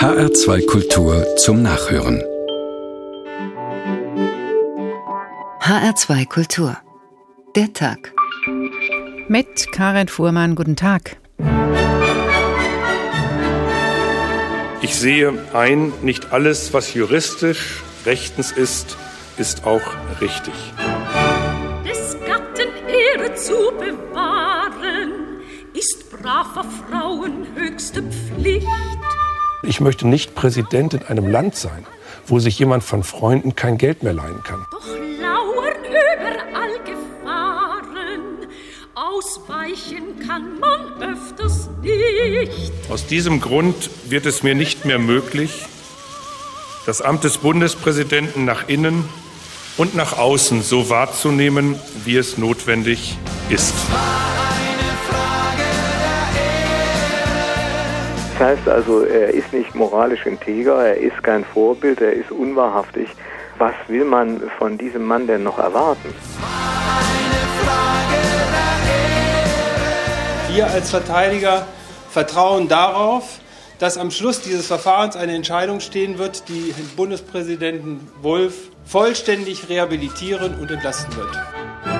HR2 Kultur zum Nachhören. HR2 Kultur. Der Tag. Mit Karin Fuhrmann, guten Tag. Ich sehe ein, nicht alles, was juristisch rechtens ist, ist auch richtig. Des Gatten Ehre zu bewahren, ist braver Frauen höchste Pflicht. Ich möchte nicht Präsident in einem Land sein, wo sich jemand von Freunden kein Geld mehr leihen kann. Doch lauern überall Gefahren, ausweichen kann man öfters nicht. Aus diesem Grund wird es mir nicht mehr möglich, das Amt des Bundespräsidenten nach innen und nach außen so wahrzunehmen, wie es notwendig ist. Das heißt also, er ist nicht moralisch integer, er ist kein Vorbild, er ist unwahrhaftig. Was will man von diesem Mann denn noch erwarten? Wir als Verteidiger vertrauen darauf, dass am Schluss dieses Verfahrens eine Entscheidung stehen wird, die den Bundespräsidenten Wolf vollständig rehabilitieren und entlasten wird.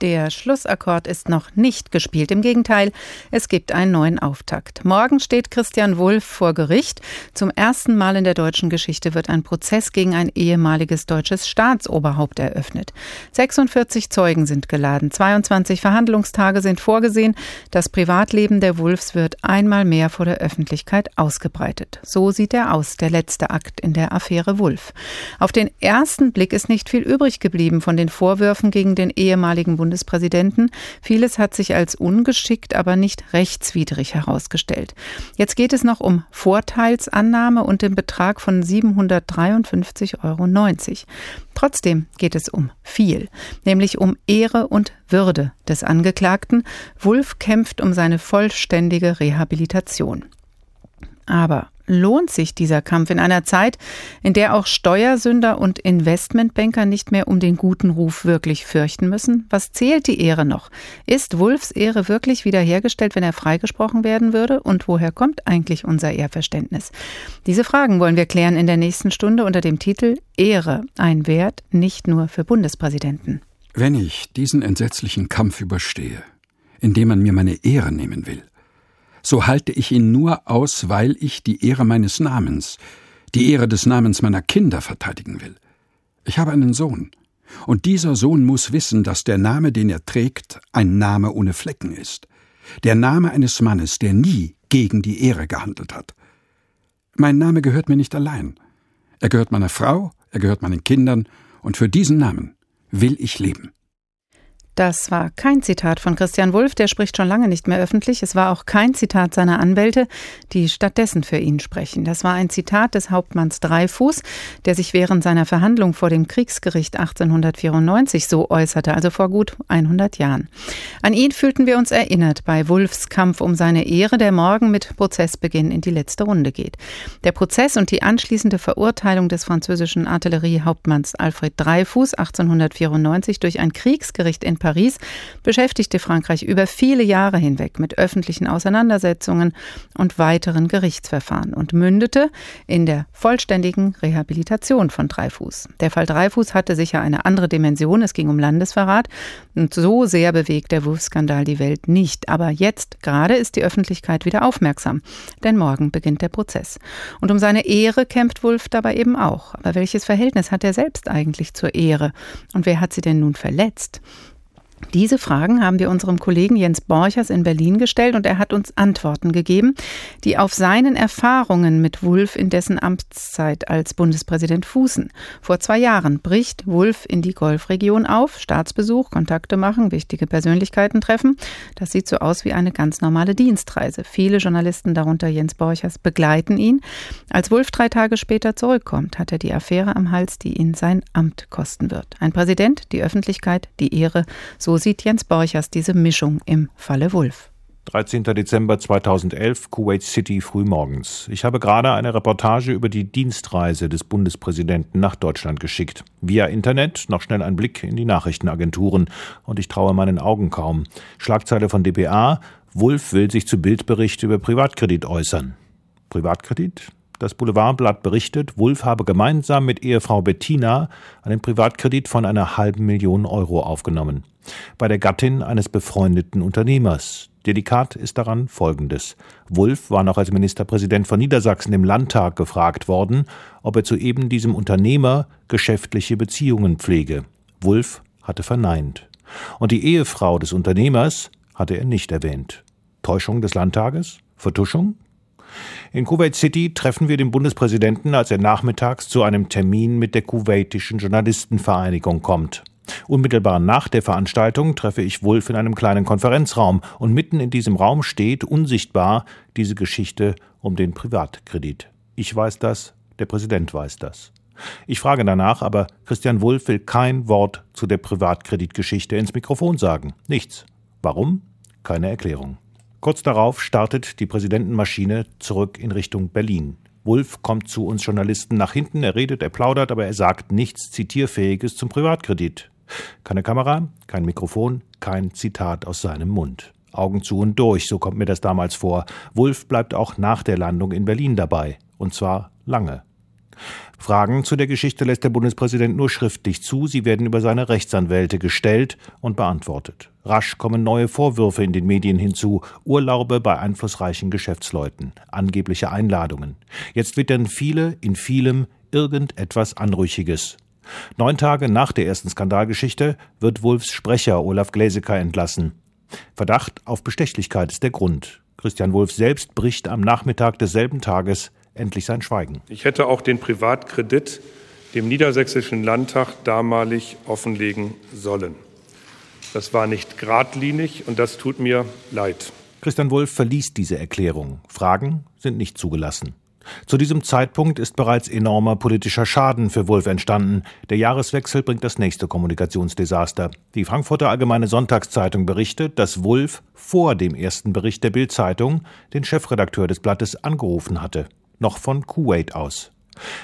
Der Schlussakkord ist noch nicht gespielt. Im Gegenteil, es gibt einen neuen Auftakt. Morgen steht Christian Wulff vor Gericht. Zum ersten Mal in der deutschen Geschichte wird ein Prozess gegen ein ehemaliges deutsches Staatsoberhaupt eröffnet. 46 Zeugen sind geladen, 22 Verhandlungstage sind vorgesehen. Das Privatleben der Wulffs wird einmal mehr vor der Öffentlichkeit ausgebreitet. So sieht er aus, der letzte Akt in der Affäre Wulff. Auf den ersten Blick ist nicht viel übrig geblieben von den Vorwürfen gegen den ehemaligen Bundespräsidenten Bundespräsidenten. Vieles hat sich als ungeschickt, aber nicht rechtswidrig herausgestellt. Jetzt geht es noch um Vorteilsannahme und den Betrag von 753,90 Euro. Trotzdem geht es um viel, nämlich um Ehre und Würde des Angeklagten. Wulff kämpft um seine vollständige Rehabilitation. Aber lohnt sich dieser Kampf in einer Zeit, in der auch Steuersünder und Investmentbanker nicht mehr um den guten Ruf wirklich fürchten müssen? Was zählt die Ehre noch? Ist Wulfs Ehre wirklich wiederhergestellt, wenn er freigesprochen werden würde? Und woher kommt eigentlich unser Ehrverständnis? Diese Fragen wollen wir klären in der nächsten Stunde unter dem Titel Ehre, ein Wert nicht nur für Bundespräsidenten. Wenn ich diesen entsetzlichen Kampf überstehe, indem man mir meine Ehre nehmen will, so halte ich ihn nur aus, weil ich die Ehre meines Namens, die Ehre des Namens meiner Kinder verteidigen will. Ich habe einen Sohn, und dieser Sohn muss wissen, dass der Name, den er trägt, ein Name ohne Flecken ist, der Name eines Mannes, der nie gegen die Ehre gehandelt hat. Mein Name gehört mir nicht allein. Er gehört meiner Frau, er gehört meinen Kindern, und für diesen Namen will ich leben. Das war kein Zitat von Christian Wulff, der spricht schon lange nicht mehr öffentlich. Es war auch kein Zitat seiner Anwälte, die stattdessen für ihn sprechen. Das war ein Zitat des Hauptmanns Dreifuß, der sich während seiner Verhandlung vor dem Kriegsgericht 1894 so äußerte, also vor gut 100 Jahren. An ihn fühlten wir uns erinnert bei Wulffs Kampf um seine Ehre, der morgen mit Prozessbeginn in die letzte Runde geht. Der Prozess und die anschließende Verurteilung des französischen Artilleriehauptmanns Alfred Dreifuß 1894 durch ein Kriegsgericht in Paris Paris beschäftigte Frankreich über viele Jahre hinweg mit öffentlichen Auseinandersetzungen und weiteren Gerichtsverfahren und mündete in der vollständigen Rehabilitation von Dreifuß. Der Fall Dreifuß hatte sicher eine andere Dimension, es ging um Landesverrat und so sehr bewegt der Wurfskandal die Welt nicht. Aber jetzt gerade ist die Öffentlichkeit wieder aufmerksam, denn morgen beginnt der Prozess. Und um seine Ehre kämpft Wulff dabei eben auch. Aber welches Verhältnis hat er selbst eigentlich zur Ehre? Und wer hat sie denn nun verletzt? Diese Fragen haben wir unserem Kollegen Jens Borchers in Berlin gestellt und er hat uns Antworten gegeben, die auf seinen Erfahrungen mit Wulff in dessen Amtszeit als Bundespräsident fußen. Vor zwei Jahren bricht Wulff in die Golfregion auf, Staatsbesuch, Kontakte machen, wichtige Persönlichkeiten treffen. Das sieht so aus wie eine ganz normale Dienstreise. Viele Journalisten, darunter Jens Borchers, begleiten ihn. Als Wulff drei Tage später zurückkommt, hat er die Affäre am Hals, die ihn sein Amt kosten wird. Ein Präsident, die Öffentlichkeit, die Ehre, so sieht Jens Borchers diese Mischung im Falle Wulff. 13. Dezember 2011, Kuwait City frühmorgens. Ich habe gerade eine Reportage über die Dienstreise des Bundespräsidenten nach Deutschland geschickt. Via Internet noch schnell ein Blick in die Nachrichtenagenturen und ich traue meinen Augen kaum. Schlagzeile von dpa, Wulff will sich zu Bildbericht über Privatkredit äußern. Privatkredit? Das Boulevardblatt berichtet, Wulff habe gemeinsam mit Ehefrau Bettina einen Privatkredit von einer halben Million Euro aufgenommen. Bei der Gattin eines befreundeten Unternehmers. Delikat ist daran Folgendes. Wulff war noch als Ministerpräsident von Niedersachsen im Landtag gefragt worden, ob er zu eben diesem Unternehmer geschäftliche Beziehungen pflege. Wulff hatte verneint. Und die Ehefrau des Unternehmers hatte er nicht erwähnt. Täuschung des Landtages? Vertuschung? In Kuwait City treffen wir den Bundespräsidenten, als er nachmittags zu einem Termin mit der kuwaitischen Journalistenvereinigung kommt. Unmittelbar nach der Veranstaltung treffe ich Wulf in einem kleinen Konferenzraum und mitten in diesem Raum steht unsichtbar diese Geschichte um den Privatkredit. Ich weiß das, der Präsident weiß das. Ich frage danach, aber Christian Wulff will kein Wort zu der Privatkreditgeschichte ins Mikrofon sagen. Nichts. Warum? Keine Erklärung. Kurz darauf startet die Präsidentenmaschine zurück in Richtung Berlin. Wulff kommt zu uns Journalisten nach hinten, er redet, er plaudert, aber er sagt nichts Zitierfähiges zum Privatkredit. Keine Kamera, kein Mikrofon, kein Zitat aus seinem Mund. Augen zu und durch, so kommt mir das damals vor. Wulff bleibt auch nach der Landung in Berlin dabei. Und zwar lange. Fragen zu der Geschichte lässt der Bundespräsident nur schriftlich zu, sie werden über seine Rechtsanwälte gestellt und beantwortet. Rasch kommen neue Vorwürfe in den Medien hinzu, Urlaube bei einflussreichen Geschäftsleuten, angebliche Einladungen. Jetzt wittern viele in vielem irgendetwas Anrüchiges. Neun Tage nach der ersten Skandalgeschichte wird Wulfs Sprecher Olaf Gläsecker entlassen. Verdacht auf Bestechlichkeit ist der Grund. Christian Wulff selbst bricht am Nachmittag desselben Tages endlich sein Schweigen. Ich hätte auch den Privatkredit dem Niedersächsischen Landtag damalig offenlegen sollen. Das war nicht geradlinig und das tut mir leid. Christian Wulff verließ diese Erklärung. Fragen sind nicht zugelassen. Zu diesem Zeitpunkt ist bereits enormer politischer Schaden für Wulff entstanden. Der Jahreswechsel bringt das nächste Kommunikationsdesaster. Die Frankfurter Allgemeine Sonntagszeitung berichtet, dass Wulff vor dem ersten Bericht der Bild-Zeitung den Chefredakteur des Blattes angerufen hatte noch von Kuwait aus.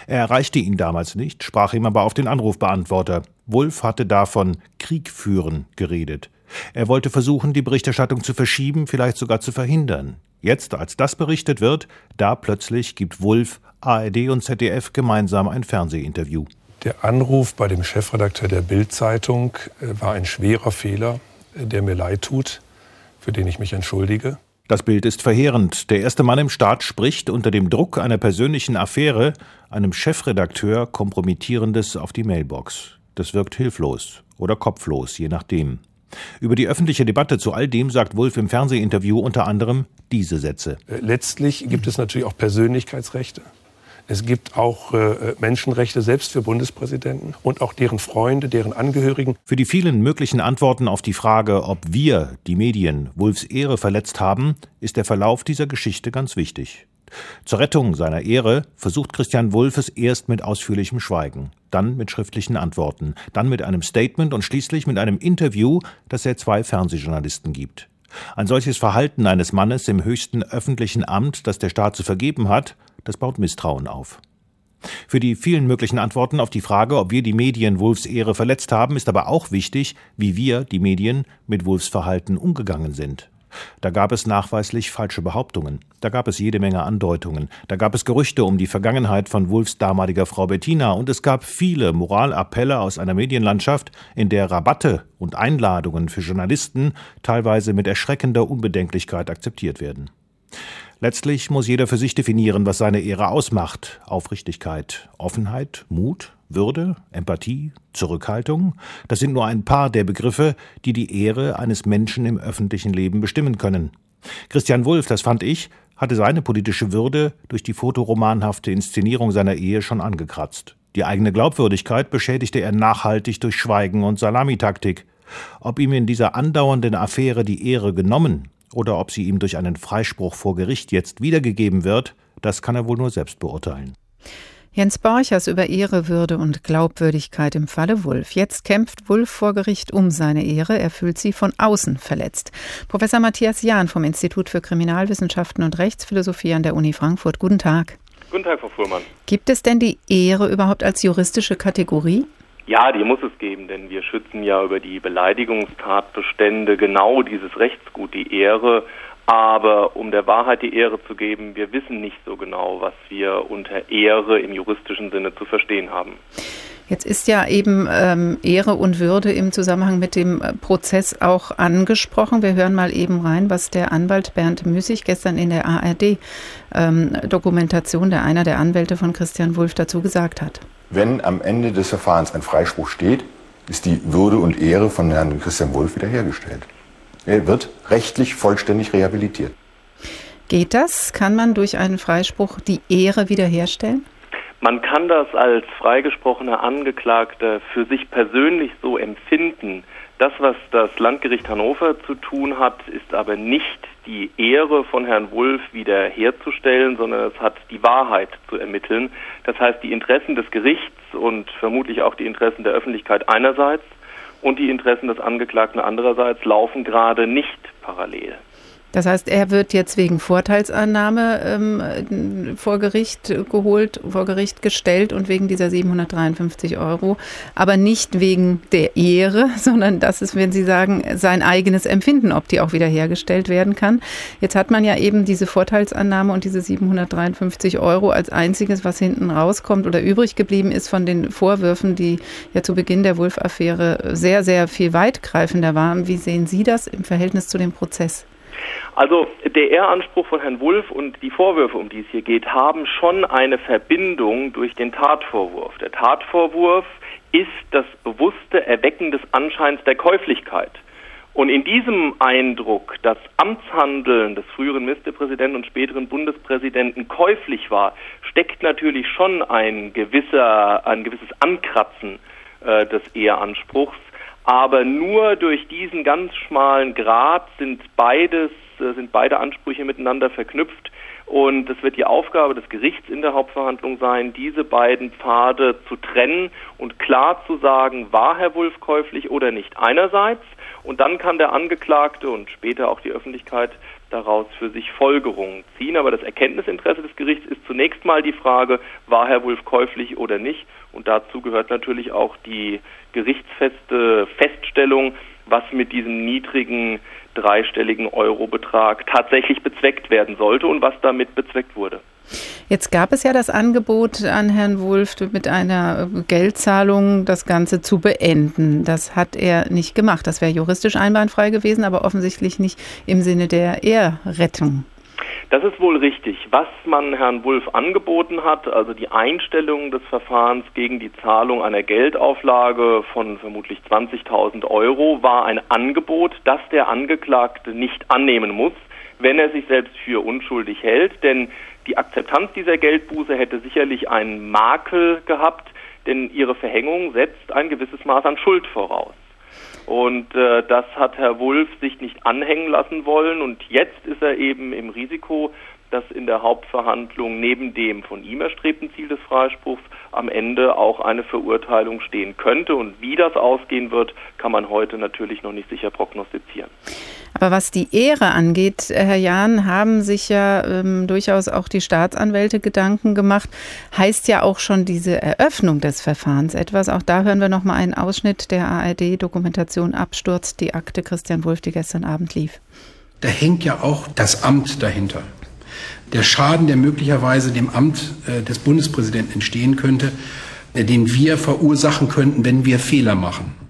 Er erreichte ihn damals nicht, sprach ihm aber auf den Anrufbeantworter. Wulff hatte davon Krieg führen geredet. Er wollte versuchen, die Berichterstattung zu verschieben, vielleicht sogar zu verhindern. Jetzt, als das berichtet wird, da plötzlich gibt Wulff, ARD und ZDF gemeinsam ein Fernsehinterview. Der Anruf bei dem Chefredakteur der Bild-Zeitung äh, war ein schwerer Fehler, äh, der mir leid tut, für den ich mich entschuldige. Das Bild ist verheerend. Der erste Mann im Staat spricht unter dem Druck einer persönlichen Affäre einem Chefredakteur Kompromittierendes auf die Mailbox. Das wirkt hilflos oder kopflos, je nachdem. Über die öffentliche Debatte zu all dem sagt Wulff im Fernsehinterview unter anderem diese Sätze. Äh, letztlich gibt es natürlich auch Persönlichkeitsrechte. Es gibt auch äh, Menschenrechte selbst für Bundespräsidenten und auch deren Freunde, deren Angehörigen. Für die vielen möglichen Antworten auf die Frage, ob wir, die Medien, Wulfs Ehre verletzt haben, ist der Verlauf dieser Geschichte ganz wichtig. Zur Rettung seiner Ehre versucht Christian Wulff es erst mit ausführlichem Schweigen, dann mit schriftlichen Antworten, dann mit einem Statement und schließlich mit einem Interview, das er zwei Fernsehjournalisten gibt. Ein solches Verhalten eines Mannes im höchsten öffentlichen Amt, das der Staat zu vergeben hat, das baut Misstrauen auf. Für die vielen möglichen Antworten auf die Frage, ob wir die Medien Wulfs Ehre verletzt haben, ist aber auch wichtig, wie wir, die Medien, mit Wulfs Verhalten umgegangen sind. Da gab es nachweislich falsche Behauptungen, da gab es jede Menge Andeutungen, da gab es Gerüchte um die Vergangenheit von Wulfs damaliger Frau Bettina und es gab viele Moralappelle aus einer Medienlandschaft, in der Rabatte und Einladungen für Journalisten teilweise mit erschreckender Unbedenklichkeit akzeptiert werden. Letztlich muss jeder für sich definieren, was seine Ehre ausmacht. Aufrichtigkeit, Offenheit, Mut, Würde, Empathie, Zurückhaltung, das sind nur ein paar der Begriffe, die die Ehre eines Menschen im öffentlichen Leben bestimmen können. Christian Wulff, das fand ich, hatte seine politische Würde durch die fotoromanhafte Inszenierung seiner Ehe schon angekratzt. Die eigene Glaubwürdigkeit beschädigte er nachhaltig durch Schweigen und Salamitaktik. Ob ihm in dieser andauernden Affäre die Ehre genommen oder ob sie ihm durch einen Freispruch vor Gericht jetzt wiedergegeben wird, das kann er wohl nur selbst beurteilen. Jens Borchers über Ehre, Würde und Glaubwürdigkeit im Falle Wulff. Jetzt kämpft Wulff vor Gericht um seine Ehre. Er fühlt sie von außen verletzt. Professor Matthias Jahn vom Institut für Kriminalwissenschaften und Rechtsphilosophie an der Uni Frankfurt. Guten Tag. Guten Tag, Frau Fuhrmann. Gibt es denn die Ehre überhaupt als juristische Kategorie? Ja, die muss es geben, denn wir schützen ja über die Beleidigungstatbestände genau dieses Rechtsgut, die Ehre Aber um der Wahrheit die Ehre zu geben, wir wissen nicht so genau, was wir unter Ehre im juristischen Sinne zu verstehen haben. Jetzt ist ja eben ähm, Ehre und Würde im Zusammenhang mit dem äh, Prozess auch angesprochen. Wir hören mal eben rein, was der Anwalt Bernd Müßig gestern in der ARD-Dokumentation, ähm, der einer der Anwälte von Christian Wulff, dazu gesagt hat. Wenn am Ende des Verfahrens ein Freispruch steht, ist die Würde und Ehre von Herrn Christian Wulff wiederhergestellt. Er wird rechtlich vollständig rehabilitiert. Geht das? Kann man durch einen Freispruch die Ehre wiederherstellen? Man kann das als freigesprochener Angeklagter für sich persönlich so empfinden. Das, was das Landgericht Hannover zu tun hat, ist aber nicht die Ehre von Herrn Wulff wiederherzustellen, sondern es hat die Wahrheit zu ermitteln. Das heißt, die Interessen des Gerichts und vermutlich auch die Interessen der Öffentlichkeit einerseits und die Interessen des Angeklagten andererseits laufen gerade nicht parallel. Das heißt, er wird jetzt wegen Vorteilsannahme ähm, vor Gericht geholt, vor Gericht gestellt und wegen dieser 753 Euro, aber nicht wegen der Ehre, sondern das ist, wenn Sie sagen, sein eigenes Empfinden, ob die auch wiederhergestellt werden kann. Jetzt hat man ja eben diese Vorteilsannahme und diese 753 Euro als einziges, was hinten rauskommt oder übrig geblieben ist von den Vorwürfen, die ja zu Beginn der Wulff-Affäre sehr, sehr viel weitgreifender waren. Wie sehen Sie das im Verhältnis zu dem Prozess? Also der Ehranspruch von Herrn Wulff und die Vorwürfe, um die es hier geht, haben schon eine Verbindung durch den Tatvorwurf. Der Tatvorwurf ist das bewusste Erwecken des Anscheins der Käuflichkeit. Und in diesem Eindruck, das Amtshandeln des früheren Ministerpräsidenten und späteren Bundespräsidenten käuflich war, steckt natürlich schon ein gewisser, ein gewisses Ankratzen äh, des Eheanspruchs. Aber nur durch diesen ganz schmalen Grad sind beides, äh, sind beide Ansprüche miteinander verknüpft. Und es wird die Aufgabe des Gerichts in der Hauptverhandlung sein, diese beiden Pfade zu trennen und klar zu sagen, war Herr Wulff käuflich oder nicht einerseits. Und dann kann der Angeklagte und später auch die Öffentlichkeit daraus für sich Folgerungen ziehen. Aber das Erkenntnisinteresse des Gerichts ist zunächst mal die Frage, war Herr Wulff käuflich oder nicht? Und dazu gehört natürlich auch die gerichtsfeste Feststellung, was mit diesem niedrigen dreistelligen Eurobetrag tatsächlich bezweckt werden sollte und was damit bezweckt wurde. Jetzt gab es ja das Angebot an Herrn Wulff mit einer Geldzahlung das Ganze zu beenden. Das hat er nicht gemacht. Das wäre juristisch einwandfrei gewesen, aber offensichtlich nicht im Sinne der Ehrrettung. Das ist wohl richtig. Was man Herrn Wulff angeboten hat, also die Einstellung des Verfahrens gegen die Zahlung einer Geldauflage von vermutlich 20.000 Euro, war ein Angebot, das der Angeklagte nicht annehmen muss, wenn er sich selbst für unschuldig hält. Denn die Akzeptanz dieser Geldbuße hätte sicherlich einen Makel gehabt, denn ihre Verhängung setzt ein gewisses Maß an Schuld voraus. Und äh, das hat Herr Wulff sich nicht anhängen lassen wollen. Und jetzt ist er eben im Risiko, dass in der Hauptverhandlung neben dem von ihm erstrebten Ziel des Freispruchs am Ende auch eine Verurteilung stehen könnte. Und wie das ausgehen wird, kann man heute natürlich noch nicht sicher prognostizieren. Aber was die Ehre angeht, Herr Jahn, haben sich ja ähm, durchaus auch die Staatsanwälte Gedanken gemacht. Heißt ja auch schon diese Eröffnung des Verfahrens etwas. Auch da hören wir noch mal einen Ausschnitt der ARD-Dokumentation Absturz, die Akte Christian Wulff, die gestern Abend lief. Da hängt ja auch das Amt dahinter. Der Schaden, der möglicherweise dem Amt äh, des Bundespräsidenten entstehen könnte, äh, den wir verursachen könnten, wenn wir Fehler machen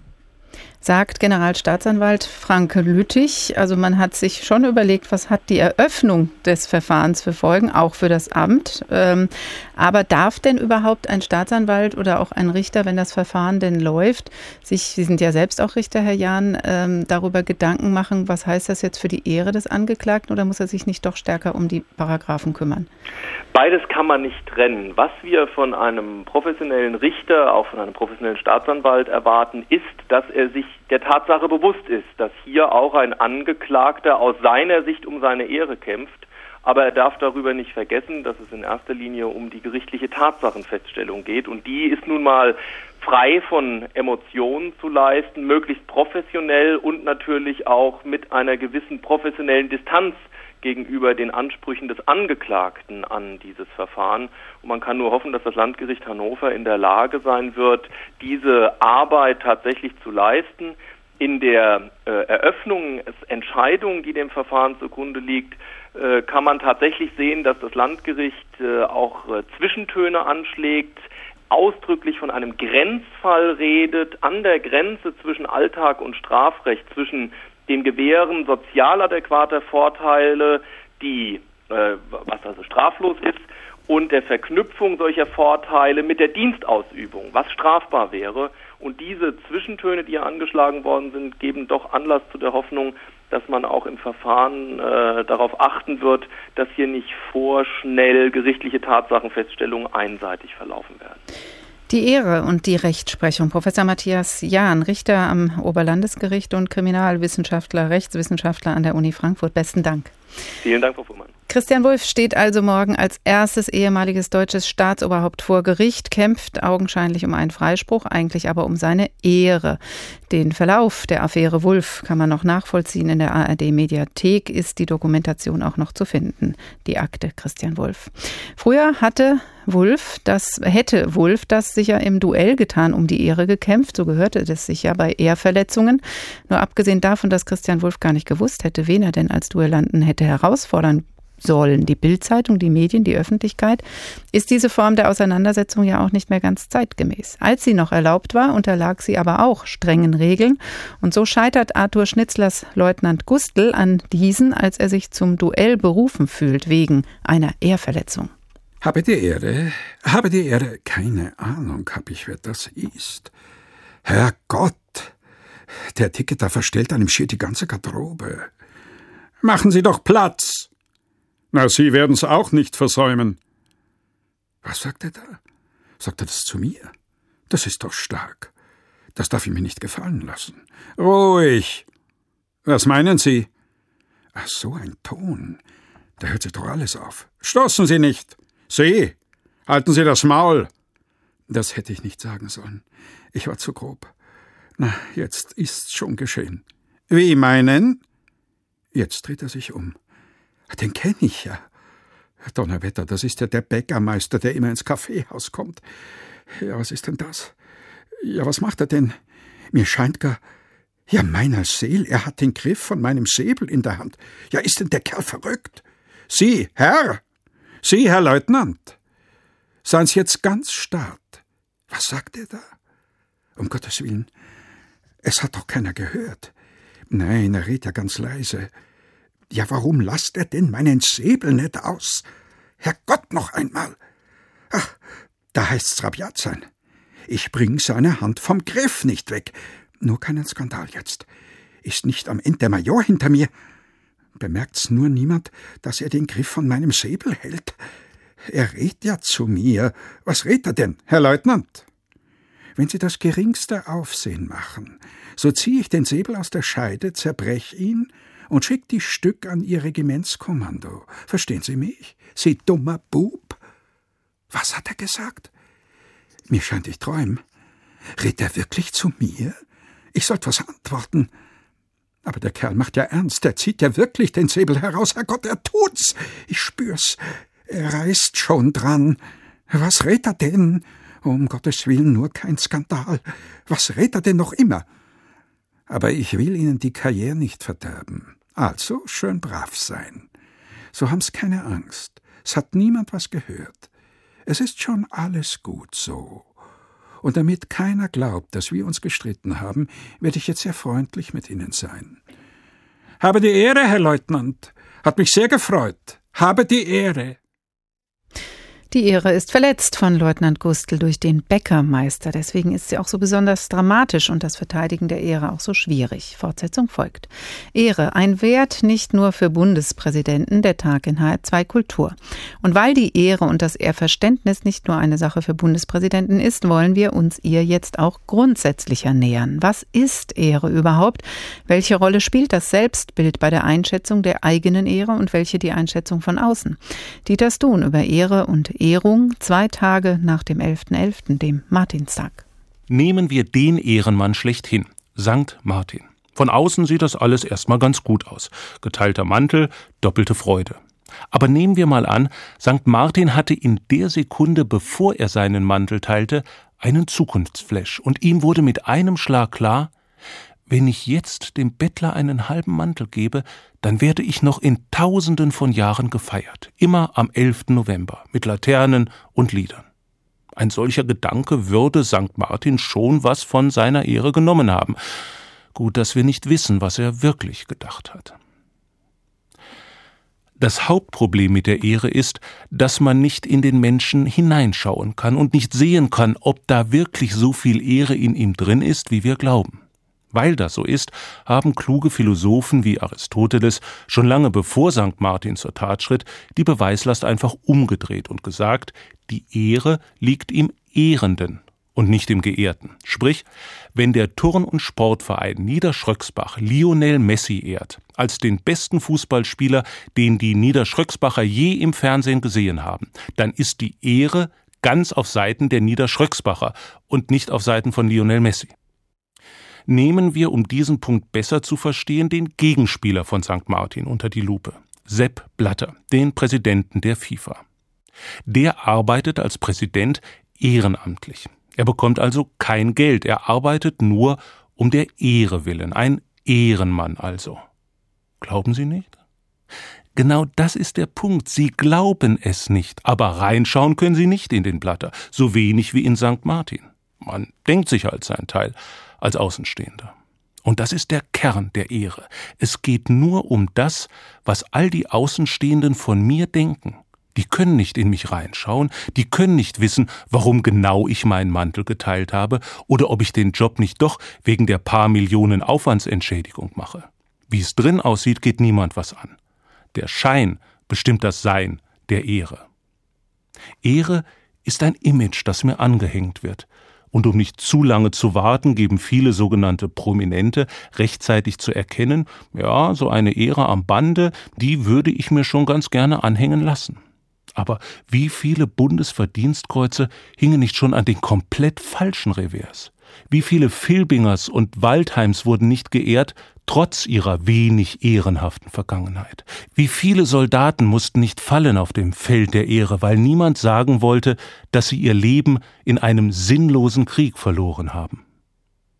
sagt Generalstaatsanwalt Frank Lüttich. Also man hat sich schon überlegt, was hat die Eröffnung des Verfahrens für Folgen, auch für das Amt. Ähm, aber darf denn überhaupt ein Staatsanwalt oder auch ein Richter, wenn das Verfahren denn läuft, sich, Sie sind ja selbst auch Richter, Herr Jahn, ähm, darüber Gedanken machen, was heißt das jetzt für die Ehre des Angeklagten oder muss er sich nicht doch stärker um die Paragraphen kümmern? Beides kann man nicht trennen. Was wir von einem professionellen Richter, auch von einem professionellen Staatsanwalt erwarten, ist, dass er sich der Tatsache bewusst ist, dass hier auch ein Angeklagter aus seiner Sicht um seine Ehre kämpft. Aber er darf darüber nicht vergessen, dass es in erster Linie um die gerichtliche Tatsachenfeststellung geht. Und die ist nun mal frei von Emotionen zu leisten, möglichst professionell und natürlich auch mit einer gewissen professionellen Distanz gegenüber den Ansprüchen des Angeklagten an dieses Verfahren. Und man kann nur hoffen, dass das Landgericht Hannover in der Lage sein wird, diese Arbeit tatsächlich zu leisten. In der äh, Eröffnungsentscheidung, die dem Verfahren zugrunde liegt, äh, kann man tatsächlich sehen, dass das Landgericht äh, auch äh, Zwischentöne anschlägt, ausdrücklich von einem Grenzfall redet, an der Grenze zwischen Alltag und Strafrecht, zwischen dem Gewähren sozial adäquater Vorteile, die, äh, was also straflos ist, und der Verknüpfung solcher Vorteile mit der Dienstausübung, was strafbar wäre. Und diese Zwischentöne, die hier angeschlagen worden sind, geben doch Anlass zu der Hoffnung, dass man auch im Verfahren äh, darauf achten wird, dass hier nicht vorschnell gerichtliche Tatsachenfeststellungen einseitig verlaufen werden. Die Ehre und die Rechtsprechung. Professor Matthias Jahn, Richter am Oberlandesgericht und Kriminalwissenschaftler, Rechtswissenschaftler an der Uni Frankfurt. Besten Dank. Vielen Dank, Frau Fuhrmann. Christian Wulff steht also morgen als erstes ehemaliges deutsches Staatsoberhaupt vor Gericht, kämpft augenscheinlich um einen Freispruch, eigentlich aber um seine Ehre. Den Verlauf der Affäre Wulff kann man noch nachvollziehen. In der ARD Mediathek ist die Dokumentation auch noch zu finden. Die Akte Christian Wulff. Früher hatte Wulff, das hätte Wulff das sicher im Duell getan, um die Ehre gekämpft. So gehörte das sicher bei Ehrverletzungen. Nur abgesehen davon, dass Christian Wulff gar nicht gewusst hätte, wen er denn als Duellanten hätte herausfordern sollen. Die Bildzeitung, die Medien, die Öffentlichkeit, ist diese Form der Auseinandersetzung ja auch nicht mehr ganz zeitgemäß. Als sie noch erlaubt war, unterlag sie aber auch strengen Regeln. Und so scheitert Arthur Schnitzlers Leutnant Gustl an diesen, als er sich zum Duell berufen fühlt, wegen einer Ehrverletzung. Habe die Ehre, habe die Ehre, keine Ahnung hab ich, wer das ist. Herrgott, der Ticket da verstellt einem schier die ganze Garderobe. Machen Sie doch Platz! Na, Sie werden's auch nicht versäumen. Was sagt er da? Sagt er das zu mir? Das ist doch stark. Das darf ich mir nicht gefallen lassen. Ruhig. Was meinen Sie? Ach, so ein Ton. Da hört sich doch alles auf. Stoßen Sie nicht. Sie. Halten Sie das Maul. Das hätte ich nicht sagen sollen. Ich war zu grob. Na, jetzt ist's schon geschehen. Wie meinen? Jetzt dreht er sich um. Den kenne ich ja. Donnerwetter, das ist ja der Bäckermeister, der immer ins Kaffeehaus kommt. Ja, was ist denn das? Ja, was macht er denn? Mir scheint gar. Ja, meiner Seel, er hat den Griff von meinem Säbel in der Hand. Ja, ist denn der Kerl verrückt? Sie, Herr! Sie, Herr Leutnant! Seien Sie jetzt ganz stark. Was sagt er da? Um Gottes Willen. Es hat doch keiner gehört. Nein, er redet ja ganz leise. Ja, warum lasst er denn meinen Säbel nicht aus? Herrgott noch einmal! Ach, da heißt's rabiat sein. Ich bring seine Hand vom Griff nicht weg. Nur keinen Skandal jetzt. Ist nicht am Ende der Major hinter mir? Bemerkt's nur niemand, dass er den Griff von meinem Säbel hält? Er redet ja zu mir. Was redet er denn, Herr Leutnant? Wenn Sie das geringste Aufsehen machen, so zieh ich den Säbel aus der Scheide, zerbrech ihn und schickt die Stück an Ihr Regimentskommando. Verstehen Sie mich? Sie dummer Bub? Was hat er gesagt? Mir scheint, ich träum. Redet er wirklich zu mir? Ich sollte was antworten. Aber der Kerl macht ja ernst, er zieht ja wirklich den Säbel heraus. Herrgott, er tut's. Ich spür's. Er reißt schon dran. Was redet er denn? Um Gottes Willen nur kein Skandal. Was redet er denn noch immer? Aber ich will Ihnen die Karriere nicht verderben. Also schön brav sein. So haben's keine Angst. Es hat niemand was gehört. Es ist schon alles gut so. Und damit keiner glaubt, dass wir uns gestritten haben, werde ich jetzt sehr freundlich mit Ihnen sein. Habe die Ehre, Herr Leutnant. Hat mich sehr gefreut. Habe die Ehre. Die Ehre ist verletzt von Leutnant Gustl durch den Bäckermeister. Deswegen ist sie auch so besonders dramatisch und das Verteidigen der Ehre auch so schwierig. Fortsetzung folgt. Ehre, ein Wert nicht nur für Bundespräsidenten, der Tag in HR2 Kultur. Und weil die Ehre und das Ehrverständnis nicht nur eine Sache für Bundespräsidenten ist, wollen wir uns ihr jetzt auch grundsätzlicher nähern. Was ist Ehre überhaupt? Welche Rolle spielt das Selbstbild bei der Einschätzung der eigenen Ehre und welche die Einschätzung von außen? Dieter Stuhn über Ehre und Ehrung zwei Tage nach dem 11.11., .11., dem Martinstag. Nehmen wir den Ehrenmann schlechthin, Sankt Martin. Von außen sieht das alles erstmal ganz gut aus. Geteilter Mantel, doppelte Freude. Aber nehmen wir mal an, Sankt Martin hatte in der Sekunde, bevor er seinen Mantel teilte, einen Zukunftsflash und ihm wurde mit einem Schlag klar, wenn ich jetzt dem Bettler einen halben Mantel gebe, dann werde ich noch in tausenden von Jahren gefeiert, immer am 11. November, mit Laternen und Liedern. Ein solcher Gedanke würde St. Martin schon was von seiner Ehre genommen haben. Gut, dass wir nicht wissen, was er wirklich gedacht hat. Das Hauptproblem mit der Ehre ist, dass man nicht in den Menschen hineinschauen kann und nicht sehen kann, ob da wirklich so viel Ehre in ihm drin ist, wie wir glauben. Weil das so ist, haben kluge Philosophen wie Aristoteles schon lange bevor St. Martin zur Tat schritt, die Beweislast einfach umgedreht und gesagt, die Ehre liegt im Ehrenden und nicht im Geehrten. Sprich, wenn der Turn- und Sportverein Niederschröcksbach Lionel Messi ehrt, als den besten Fußballspieler, den die Niederschröcksbacher je im Fernsehen gesehen haben, dann ist die Ehre ganz auf Seiten der Niederschröcksbacher und nicht auf Seiten von Lionel Messi nehmen wir, um diesen Punkt besser zu verstehen, den Gegenspieler von St. Martin unter die Lupe, Sepp Blatter, den Präsidenten der FIFA. Der arbeitet als Präsident ehrenamtlich. Er bekommt also kein Geld, er arbeitet nur um der Ehre willen, ein Ehrenmann also. Glauben Sie nicht? Genau das ist der Punkt. Sie glauben es nicht, aber reinschauen können Sie nicht in den Blatter, so wenig wie in St. Martin. Man denkt sich halt sein Teil als Außenstehender. Und das ist der Kern der Ehre. Es geht nur um das, was all die Außenstehenden von mir denken. Die können nicht in mich reinschauen, die können nicht wissen, warum genau ich meinen Mantel geteilt habe oder ob ich den Job nicht doch wegen der paar Millionen Aufwandsentschädigung mache. Wie es drin aussieht, geht niemand was an. Der Schein bestimmt das Sein der Ehre. Ehre ist ein Image, das mir angehängt wird, und um nicht zu lange zu warten, geben viele sogenannte Prominente rechtzeitig zu erkennen, ja, so eine Ehre am Bande, die würde ich mir schon ganz gerne anhängen lassen. Aber wie viele Bundesverdienstkreuze hingen nicht schon an den komplett falschen Revers? Wie viele Filbingers und Waldheims wurden nicht geehrt, trotz ihrer wenig ehrenhaften Vergangenheit. Wie viele Soldaten mussten nicht fallen auf dem Feld der Ehre, weil niemand sagen wollte, dass sie ihr Leben in einem sinnlosen Krieg verloren haben.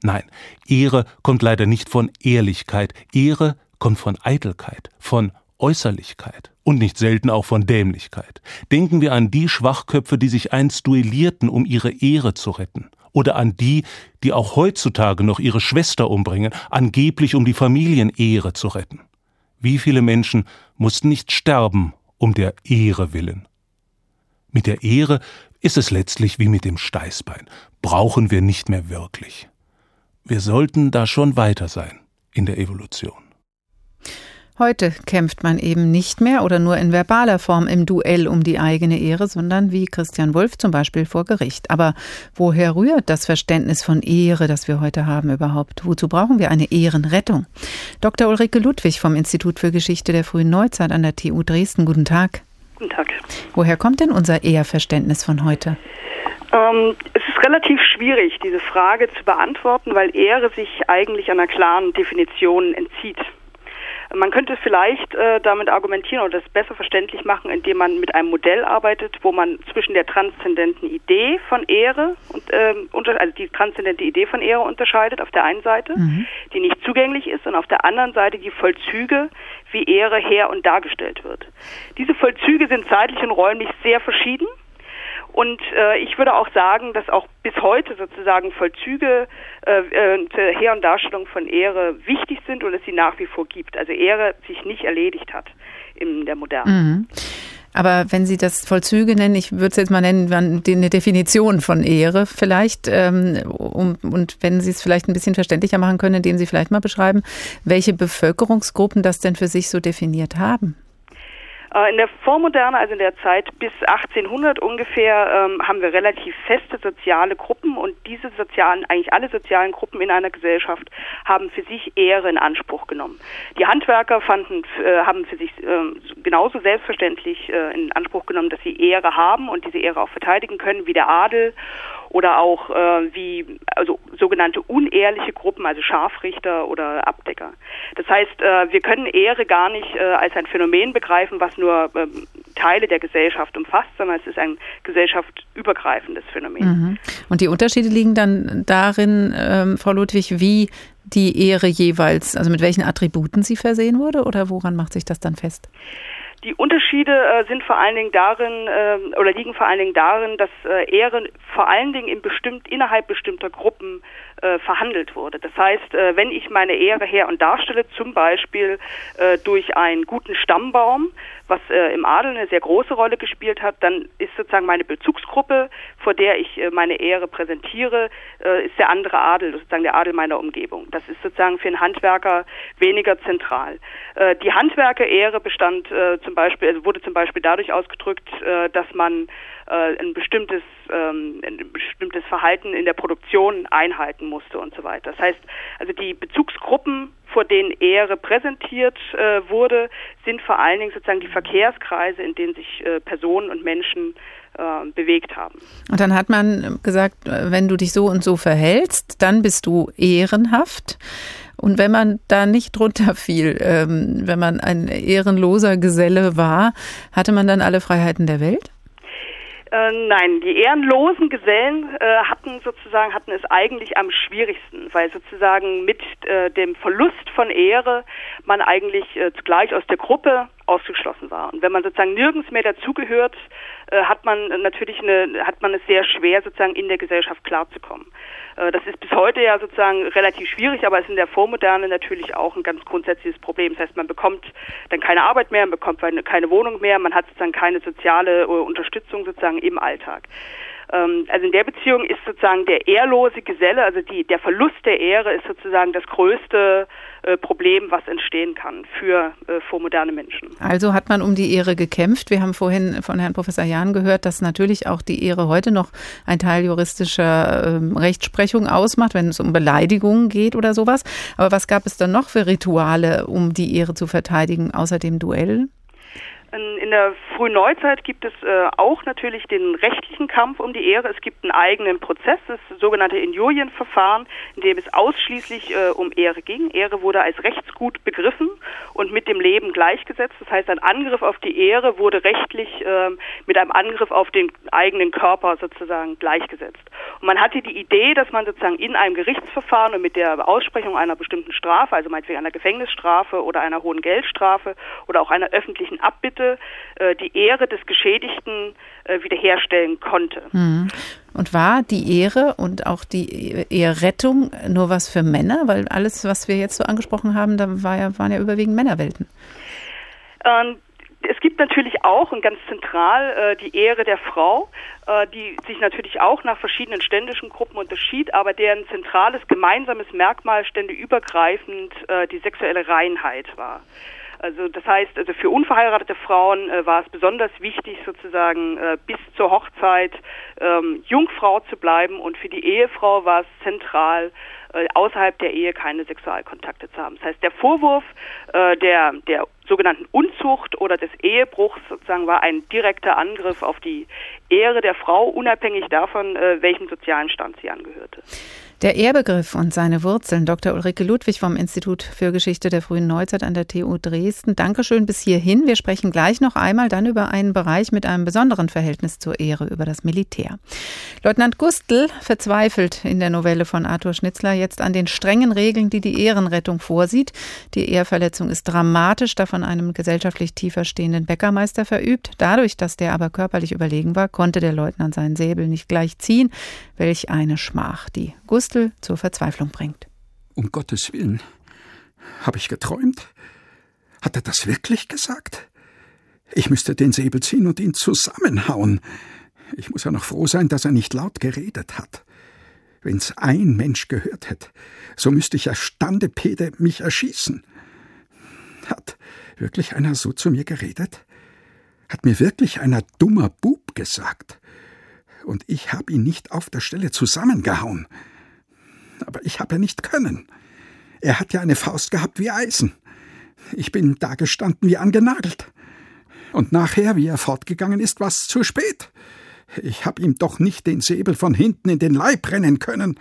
Nein, Ehre kommt leider nicht von Ehrlichkeit, Ehre kommt von Eitelkeit, von Äußerlichkeit und nicht selten auch von Dämlichkeit. Denken wir an die Schwachköpfe, die sich einst duellierten, um ihre Ehre zu retten, oder an die, die auch heutzutage noch ihre Schwester umbringen, angeblich um die Familienehre zu retten. Wie viele Menschen mussten nicht sterben um der Ehre willen? Mit der Ehre ist es letztlich wie mit dem Steißbein. Brauchen wir nicht mehr wirklich. Wir sollten da schon weiter sein in der Evolution. Heute kämpft man eben nicht mehr oder nur in verbaler Form im Duell um die eigene Ehre, sondern wie Christian Wulff zum Beispiel vor Gericht. Aber woher rührt das Verständnis von Ehre, das wir heute haben überhaupt? Wozu brauchen wir eine Ehrenrettung? Dr. Ulrike Ludwig vom Institut für Geschichte der frühen Neuzeit an der TU Dresden. Guten Tag. Guten Tag. Woher kommt denn unser Ehrverständnis von heute? Ähm, es ist relativ schwierig, diese Frage zu beantworten, weil Ehre sich eigentlich einer klaren Definition entzieht. Man könnte vielleicht äh, damit argumentieren oder das besser verständlich machen, indem man mit einem Modell arbeitet, wo man zwischen der transzendenten Idee von Ehre und unter, also die transzendente Idee von Ehre unterscheidet auf der einen Seite, mhm. die nicht zugänglich ist, und auf der anderen Seite die Vollzüge, wie Ehre her und dargestellt wird. Diese Vollzüge sind zeitlich und räumlich sehr verschieden und äh, ich würde auch sagen, dass auch bis heute sozusagen Vollzüge äh, äh, Heer- und Darstellung von Ehre wichtig sind und es sie nach wie vor gibt. Also Ehre sich nicht erledigt hat in der Moderne. Mhm. Aber wenn Sie das Vollzüge nennen, ich würde es jetzt mal nennen, eine Definition von Ehre vielleicht, ähm, um, und wenn Sie es vielleicht ein bisschen verständlicher machen können, indem Sie vielleicht mal beschreiben, welche Bevölkerungsgruppen das denn für sich so definiert haben. Äh, in der Vormoderne, also in der Zeit bis 1800 ungefähr, ähm, haben wir relativ feste soziale Gruppen und diese sozialen, eigentlich alle sozialen Gruppen in einer Gesellschaft haben für sich Ehre in Anspruch genommen. Die Handwerker fanden, äh, haben für sich äh, genauso selbstverständlich äh, in Anspruch genommen, dass sie Ehre haben und diese Ehre auch verteidigen können, wie der Adel oder auch äh, wie also sogenannte unehrliche Gruppen, also Scharfrichter oder Abdecker. Das heißt, äh, wir können Ehre gar nicht äh, als ein Phänomen begreifen, was nur ähm, Teile der Gesellschaft umfasst, sondern es ist ein gesellschaftsübergreifendes Phänomen. Mhm. Und die Unterschiede liegen dann darin, ähm, Frau Ludwig, wie die Ehre jeweils, also mit welchen Attributen sie versehen wurde oder woran macht sich das dann fest? Die Unterschiede äh, sind vor allen Dingen darin äh, oder liegen vor allen Dingen darin, dass äh, Ehre vor allen Dingen in bestimmt innerhalb bestimmter Gruppen äh, verhandelt wurde. Das heißt, äh, wenn ich meine Ehre her und darstelle, zum Beispiel äh, durch einen guten Stammbaum, was äh, im Adel eine sehr große Rolle gespielt hat, dann ist sozusagen meine Bezugsgruppe, vor der ich äh, meine Ehre präsentiere, ist der andere Adel, sozusagen der Adel meiner Umgebung. Das ist sozusagen für einen Handwerker weniger zentral. Die Handwerkerehre bestand zum Beispiel, also wurde zum Beispiel dadurch ausgedrückt, dass man äh, ein bestimmtes ähm, ein bestimmtes Verhalten in der Produktion einhalten musste und so weiter. Das heißt, also die Bezugsgruppen, vor denen Ehre präsentiert äh, wurde, sind vor allen Dingen sozusagen die Verkehrskreise, in denen sich äh, Personen und Menschen äh, bewegt haben. Und dann hat man gesagt, wenn du dich so und so verhältst, dann bist du ehrenhaft. Und wenn man da nicht drunter fiel, ähm, wenn man ein ehrenloser Geselle war, hatte man dann alle Freiheiten der Welt? Äh, nein, die ehrenlosen Gesellen äh, hatten sozusagen hatten es eigentlich am schwierigsten, weil sozusagen mit äh, dem Verlust von Ehre man eigentlich äh, zugleich aus der Gruppe ausgeschlossen war. Und wenn man sozusagen nirgends mehr dazugehört, äh, hat man natürlich eine, hat man es sehr schwer, sozusagen in der Gesellschaft klarzukommen. Äh, das ist bis heute ja sozusagen relativ schwierig, aber es ist in der Vormoderne natürlich auch ein ganz grundsätzliches Problem. Das heißt, man bekommt dann keine Arbeit mehr, man bekommt keine Wohnung mehr, man hat sozusagen keine soziale äh, Unterstützung sozusagen im Alltag. Ähm, also in der Beziehung ist sozusagen der ehrlose Geselle, also die, der Verlust der Ehre ist sozusagen das größte äh, Problem, was entstehen kann für äh, vormoderne Menschen. Also hat man um die Ehre gekämpft. Wir haben vorhin von Herrn Professor Jahn gehört, dass natürlich auch die Ehre heute noch ein Teil juristischer äh, Rechtsprechung ausmacht, wenn es um Beleidigungen geht oder sowas. Aber was gab es dann noch für Rituale, um die Ehre zu verteidigen, außer dem Duell? In der frühen Neuzeit gibt es äh, auch natürlich den rechtlichen Kampf um die Ehre. Es gibt einen eigenen Prozess, das sogenannte Injurienverfahren, in dem es ausschließlich äh, um Ehre ging. Ehre wurde als Rechtsgut begriffen und mit dem Leben gleichgesetzt. Das heißt, ein Angriff auf die Ehre wurde rechtlich äh, mit einem Angriff auf den eigenen Körper sozusagen gleichgesetzt. Und man hatte die Idee, dass man sozusagen in einem Gerichtsverfahren und mit der Aussprechung einer bestimmten Strafe, also meinetwegen einer Gefängnisstrafe oder einer hohen Geldstrafe oder auch einer öffentlichen Abbitte, Gerichte äh, die Ehre des Geschädigten äh, wiederherstellen konnte. Mhm. Und war die Ehre und auch die Eherettung nur was für Männer? Weil alles, was wir jetzt so angesprochen haben, da war ja, waren ja überwiegend Männerwelten. Ähm, es gibt natürlich auch und ganz zentral äh, die Ehre der Frau, äh, die sich natürlich auch nach verschiedenen ständischen Gruppen unterschied, aber deren zentrales gemeinsames Merkmal ständeübergreifend äh, die sexuelle Reinheit war. Also das heißt, also für unverheiratete Frauen äh, war es besonders wichtig, sozusagen äh, bis zur Hochzeit ähm, Jungfrau zu bleiben und für die Ehefrau war es zentral, äh, außerhalb der Ehe keine Sexualkontakte zu haben. Das heißt, der Vorwurf äh, der, der sogenannten Unzucht oder des Ehebruchs sozusagen war ein direkter Angriff auf die Ehre der Frau, unabhängig davon, äh, welchem sozialen Stand sie angehörte. Der Ehrbegriff und seine Wurzeln. Dr. Ulrike Ludwig vom Institut für Geschichte der frühen Neuzeit an der TU Dresden. Dankeschön bis hierhin. Wir sprechen gleich noch einmal dann über einen Bereich mit einem besonderen Verhältnis zur Ehre, über das Militär. Leutnant Gustl verzweifelt in der Novelle von Arthur Schnitzler jetzt an den strengen Regeln, die die Ehrenrettung vorsieht. Die Ehrverletzung ist dramatisch, da von einem gesellschaftlich tiefer stehenden Bäckermeister verübt. Dadurch, dass der aber körperlich überlegen war, konnte der Leutnant seinen Säbel nicht gleich ziehen. Welch eine Schmach, die Gustl Christel zur Verzweiflung bringt. Um Gottes Willen. Habe ich geträumt? Hat er das wirklich gesagt? Ich müsste den Säbel ziehen und ihn zusammenhauen. Ich muss ja noch froh sein, dass er nicht laut geredet hat. Wenn's ein Mensch gehört hätte, so müsste ich ja Standepede mich erschießen. Hat wirklich einer so zu mir geredet? Hat mir wirklich einer dummer Bub gesagt? Und ich hab ihn nicht auf der Stelle zusammengehauen aber ich habe nicht können. Er hat ja eine Faust gehabt wie Eisen. Ich bin da gestanden wie angenagelt. Und nachher, wie er fortgegangen ist, war's zu spät. Ich hab ihm doch nicht den Säbel von hinten in den Leib rennen können.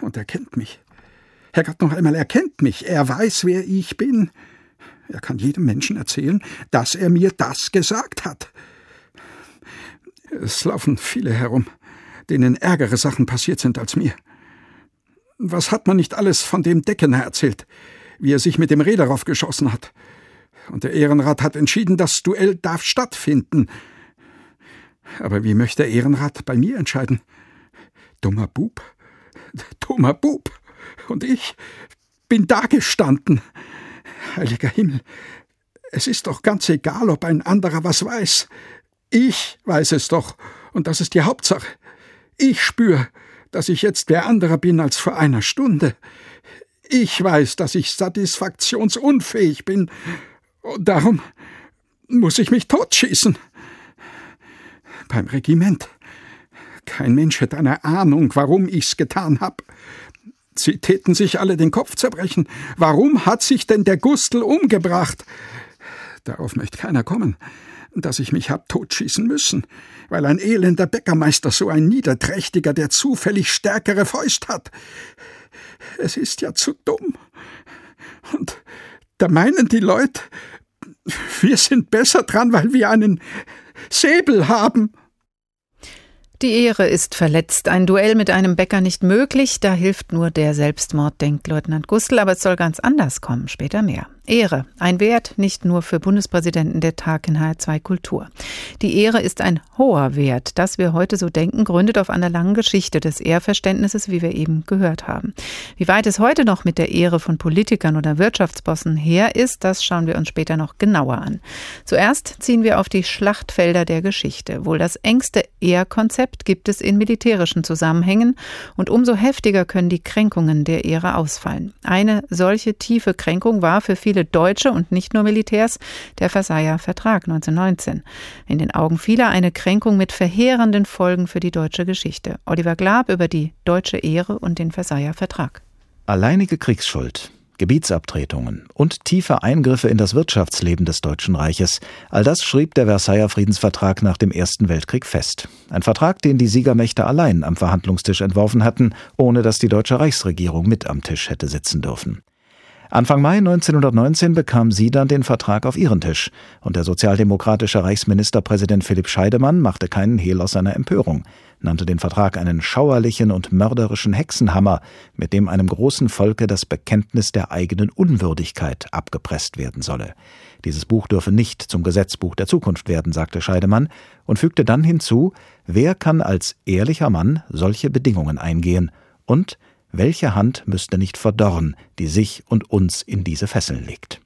Und er kennt mich. Herrgott, noch einmal, er kennt mich. Er weiß, wer ich bin. Er kann jedem Menschen erzählen, dass er mir das gesagt hat. Es laufen viele herum, denen ärgere Sachen passiert sind als mir. Was hat man nicht alles von dem Deckener erzählt, wie er sich mit dem Rederoff geschossen hat? Und der Ehrenrat hat entschieden, das Duell darf stattfinden. Aber wie möchte der Ehrenrat bei mir entscheiden? Dummer Bub, dummer Bub. Und ich bin dagestanden. Heiliger Himmel, es ist doch ganz egal, ob ein anderer was weiß. Ich weiß es doch, und das ist die Hauptsache. Ich spür, dass ich jetzt wer anderer bin als vor einer Stunde. Ich weiß, dass ich satisfaktionsunfähig bin, und darum muss ich mich totschießen. Beim Regiment. Kein Mensch hätte eine Ahnung, warum ich's getan hab. Sie täten sich alle den Kopf zerbrechen. Warum hat sich denn der Gustl umgebracht? Darauf möchte keiner kommen, dass ich mich hab totschießen müssen, weil ein elender Bäckermeister so ein Niederträchtiger, der zufällig stärkere Fäust hat. Es ist ja zu dumm. Und da meinen die Leute, wir sind besser dran, weil wir einen Säbel haben. Die Ehre ist verletzt. Ein Duell mit einem Bäcker nicht möglich. Da hilft nur der Selbstmord, denkt Leutnant Gustl. Aber es soll ganz anders kommen. Später mehr. Ehre, ein Wert nicht nur für Bundespräsidenten der Tag in HR2 Kultur. Die Ehre ist ein hoher Wert. Dass wir heute so denken, gründet auf einer langen Geschichte des Ehrverständnisses, wie wir eben gehört haben. Wie weit es heute noch mit der Ehre von Politikern oder Wirtschaftsbossen her ist, das schauen wir uns später noch genauer an. Zuerst ziehen wir auf die Schlachtfelder der Geschichte. Wohl das engste Ehrkonzept gibt es in militärischen Zusammenhängen und umso heftiger können die Kränkungen der Ehre ausfallen. Eine solche tiefe Kränkung war für viele viele Deutsche und nicht nur Militärs der Versailler Vertrag 1919. In den Augen vieler eine Kränkung mit verheerenden Folgen für die deutsche Geschichte. Oliver Glab über die deutsche Ehre und den Versailler Vertrag. Alleinige Kriegsschuld. Gebietsabtretungen und tiefe Eingriffe in das Wirtschaftsleben des Deutschen Reiches. All das schrieb der Versailler Friedensvertrag nach dem Ersten Weltkrieg fest. Ein Vertrag, den die Siegermächte allein am Verhandlungstisch entworfen hatten, ohne dass die deutsche Reichsregierung mit am Tisch hätte sitzen dürfen. Anfang Mai 1919 bekam sie dann den Vertrag auf ihren Tisch, und der sozialdemokratische Reichsministerpräsident Philipp Scheidemann machte keinen Hehl aus seiner Empörung, nannte den Vertrag einen schauerlichen und mörderischen Hexenhammer, mit dem einem großen Volke das Bekenntnis der eigenen Unwürdigkeit abgepresst werden solle. Dieses Buch dürfe nicht zum Gesetzbuch der Zukunft werden, sagte Scheidemann und fügte dann hinzu, wer kann als ehrlicher Mann solche Bedingungen eingehen und welche Hand müsste nicht verdorren, die sich und uns in diese Fesseln legt?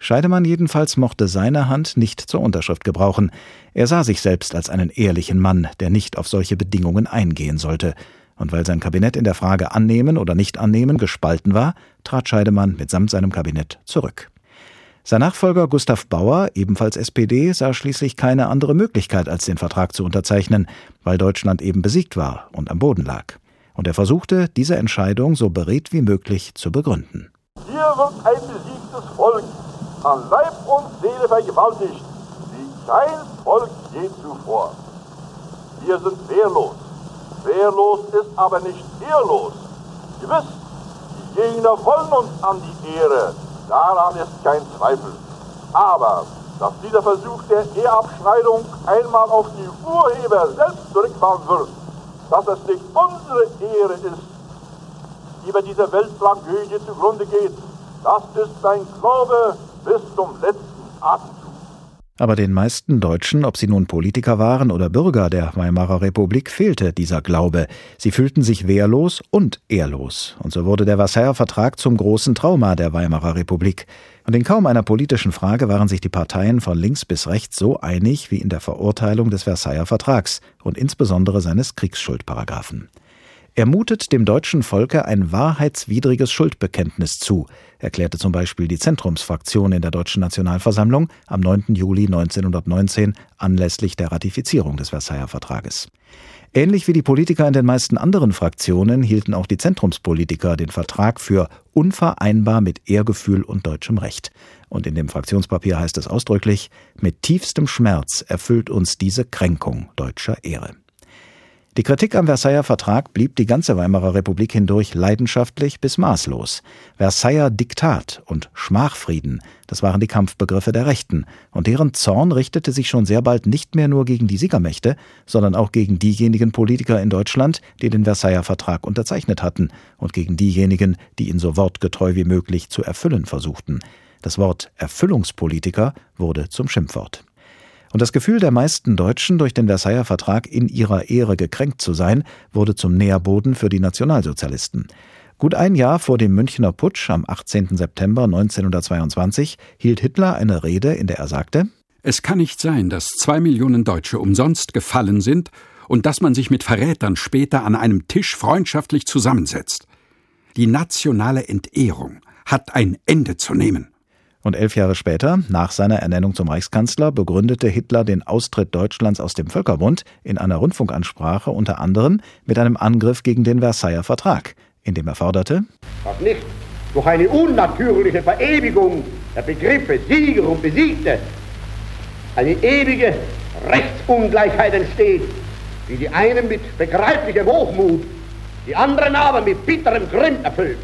Scheidemann jedenfalls mochte seine Hand nicht zur Unterschrift gebrauchen. Er sah sich selbst als einen ehrlichen Mann, der nicht auf solche Bedingungen eingehen sollte. Und weil sein Kabinett in der Frage annehmen oder nicht annehmen gespalten war, trat Scheidemann mitsamt seinem Kabinett zurück. Sein Nachfolger Gustav Bauer, ebenfalls SPD, sah schließlich keine andere Möglichkeit, als den Vertrag zu unterzeichnen, weil Deutschland eben besiegt war und am Boden lag und er versuchte, diese Entscheidung so beredt wie möglich zu begründen. Hier wird ein besiegtes Volk an Leib und Seele vergewaltigt, wie kein Volk je zuvor. Wir sind wehrlos. Wehrlos ist aber nicht ehrlos. Gewiss, die Gegner wollen uns an die Ehre, daran ist kein Zweifel. Aber dass dieser Versuch der Ehrabschneidung einmal auf die Urheber selbst zurückfallen wird, dass es nicht unsere Ehre ist, die bei dieser Welttragödie zugrunde geht. Das ist sein Glaube bis zum letzten Atemzug. Aber den meisten Deutschen, ob sie nun Politiker waren oder Bürger der Weimarer Republik, fehlte dieser Glaube. Sie fühlten sich wehrlos und ehrlos. Und so wurde der Versailler Vertrag zum großen Trauma der Weimarer Republik. Und in kaum einer politischen Frage waren sich die Parteien von links bis rechts so einig wie in der Verurteilung des Versailler Vertrags und insbesondere seines Kriegsschuldparagraphen. Er mutet dem deutschen Volke ein wahrheitswidriges Schuldbekenntnis zu, erklärte zum Beispiel die Zentrumsfraktion in der Deutschen Nationalversammlung am 9. Juli 1919 anlässlich der Ratifizierung des Versailler Vertrages. Ähnlich wie die Politiker in den meisten anderen Fraktionen hielten auch die Zentrumspolitiker den Vertrag für unvereinbar mit Ehrgefühl und deutschem Recht. Und in dem Fraktionspapier heißt es ausdrücklich, mit tiefstem Schmerz erfüllt uns diese Kränkung deutscher Ehre. Die Kritik am Versailler Vertrag blieb die ganze Weimarer Republik hindurch leidenschaftlich bis maßlos. Versailler Diktat und Schmachfrieden, das waren die Kampfbegriffe der Rechten, und deren Zorn richtete sich schon sehr bald nicht mehr nur gegen die Siegermächte, sondern auch gegen diejenigen Politiker in Deutschland, die den Versailler Vertrag unterzeichnet hatten, und gegen diejenigen, die ihn so wortgetreu wie möglich zu erfüllen versuchten. Das Wort Erfüllungspolitiker wurde zum Schimpfwort. Und das Gefühl der meisten Deutschen, durch den Versailler Vertrag in ihrer Ehre gekränkt zu sein, wurde zum Nährboden für die Nationalsozialisten. Gut ein Jahr vor dem Münchner Putsch am 18. September 1922 hielt Hitler eine Rede, in der er sagte: Es kann nicht sein, dass zwei Millionen Deutsche umsonst gefallen sind und dass man sich mit Verrätern später an einem Tisch freundschaftlich zusammensetzt. Die nationale Entehrung hat ein Ende zu nehmen. Und elf Jahre später, nach seiner Ernennung zum Reichskanzler, begründete Hitler den Austritt Deutschlands aus dem Völkerbund in einer Rundfunkansprache unter anderem mit einem Angriff gegen den Versailler Vertrag, in dem er forderte, dass nicht durch eine unnatürliche Verewigung der Begriffe Sieger und Besiegte eine ewige Rechtsungleichheit entsteht, die die einen mit begreiflichem Hochmut, die anderen aber mit bitterem Grimm erfüllt.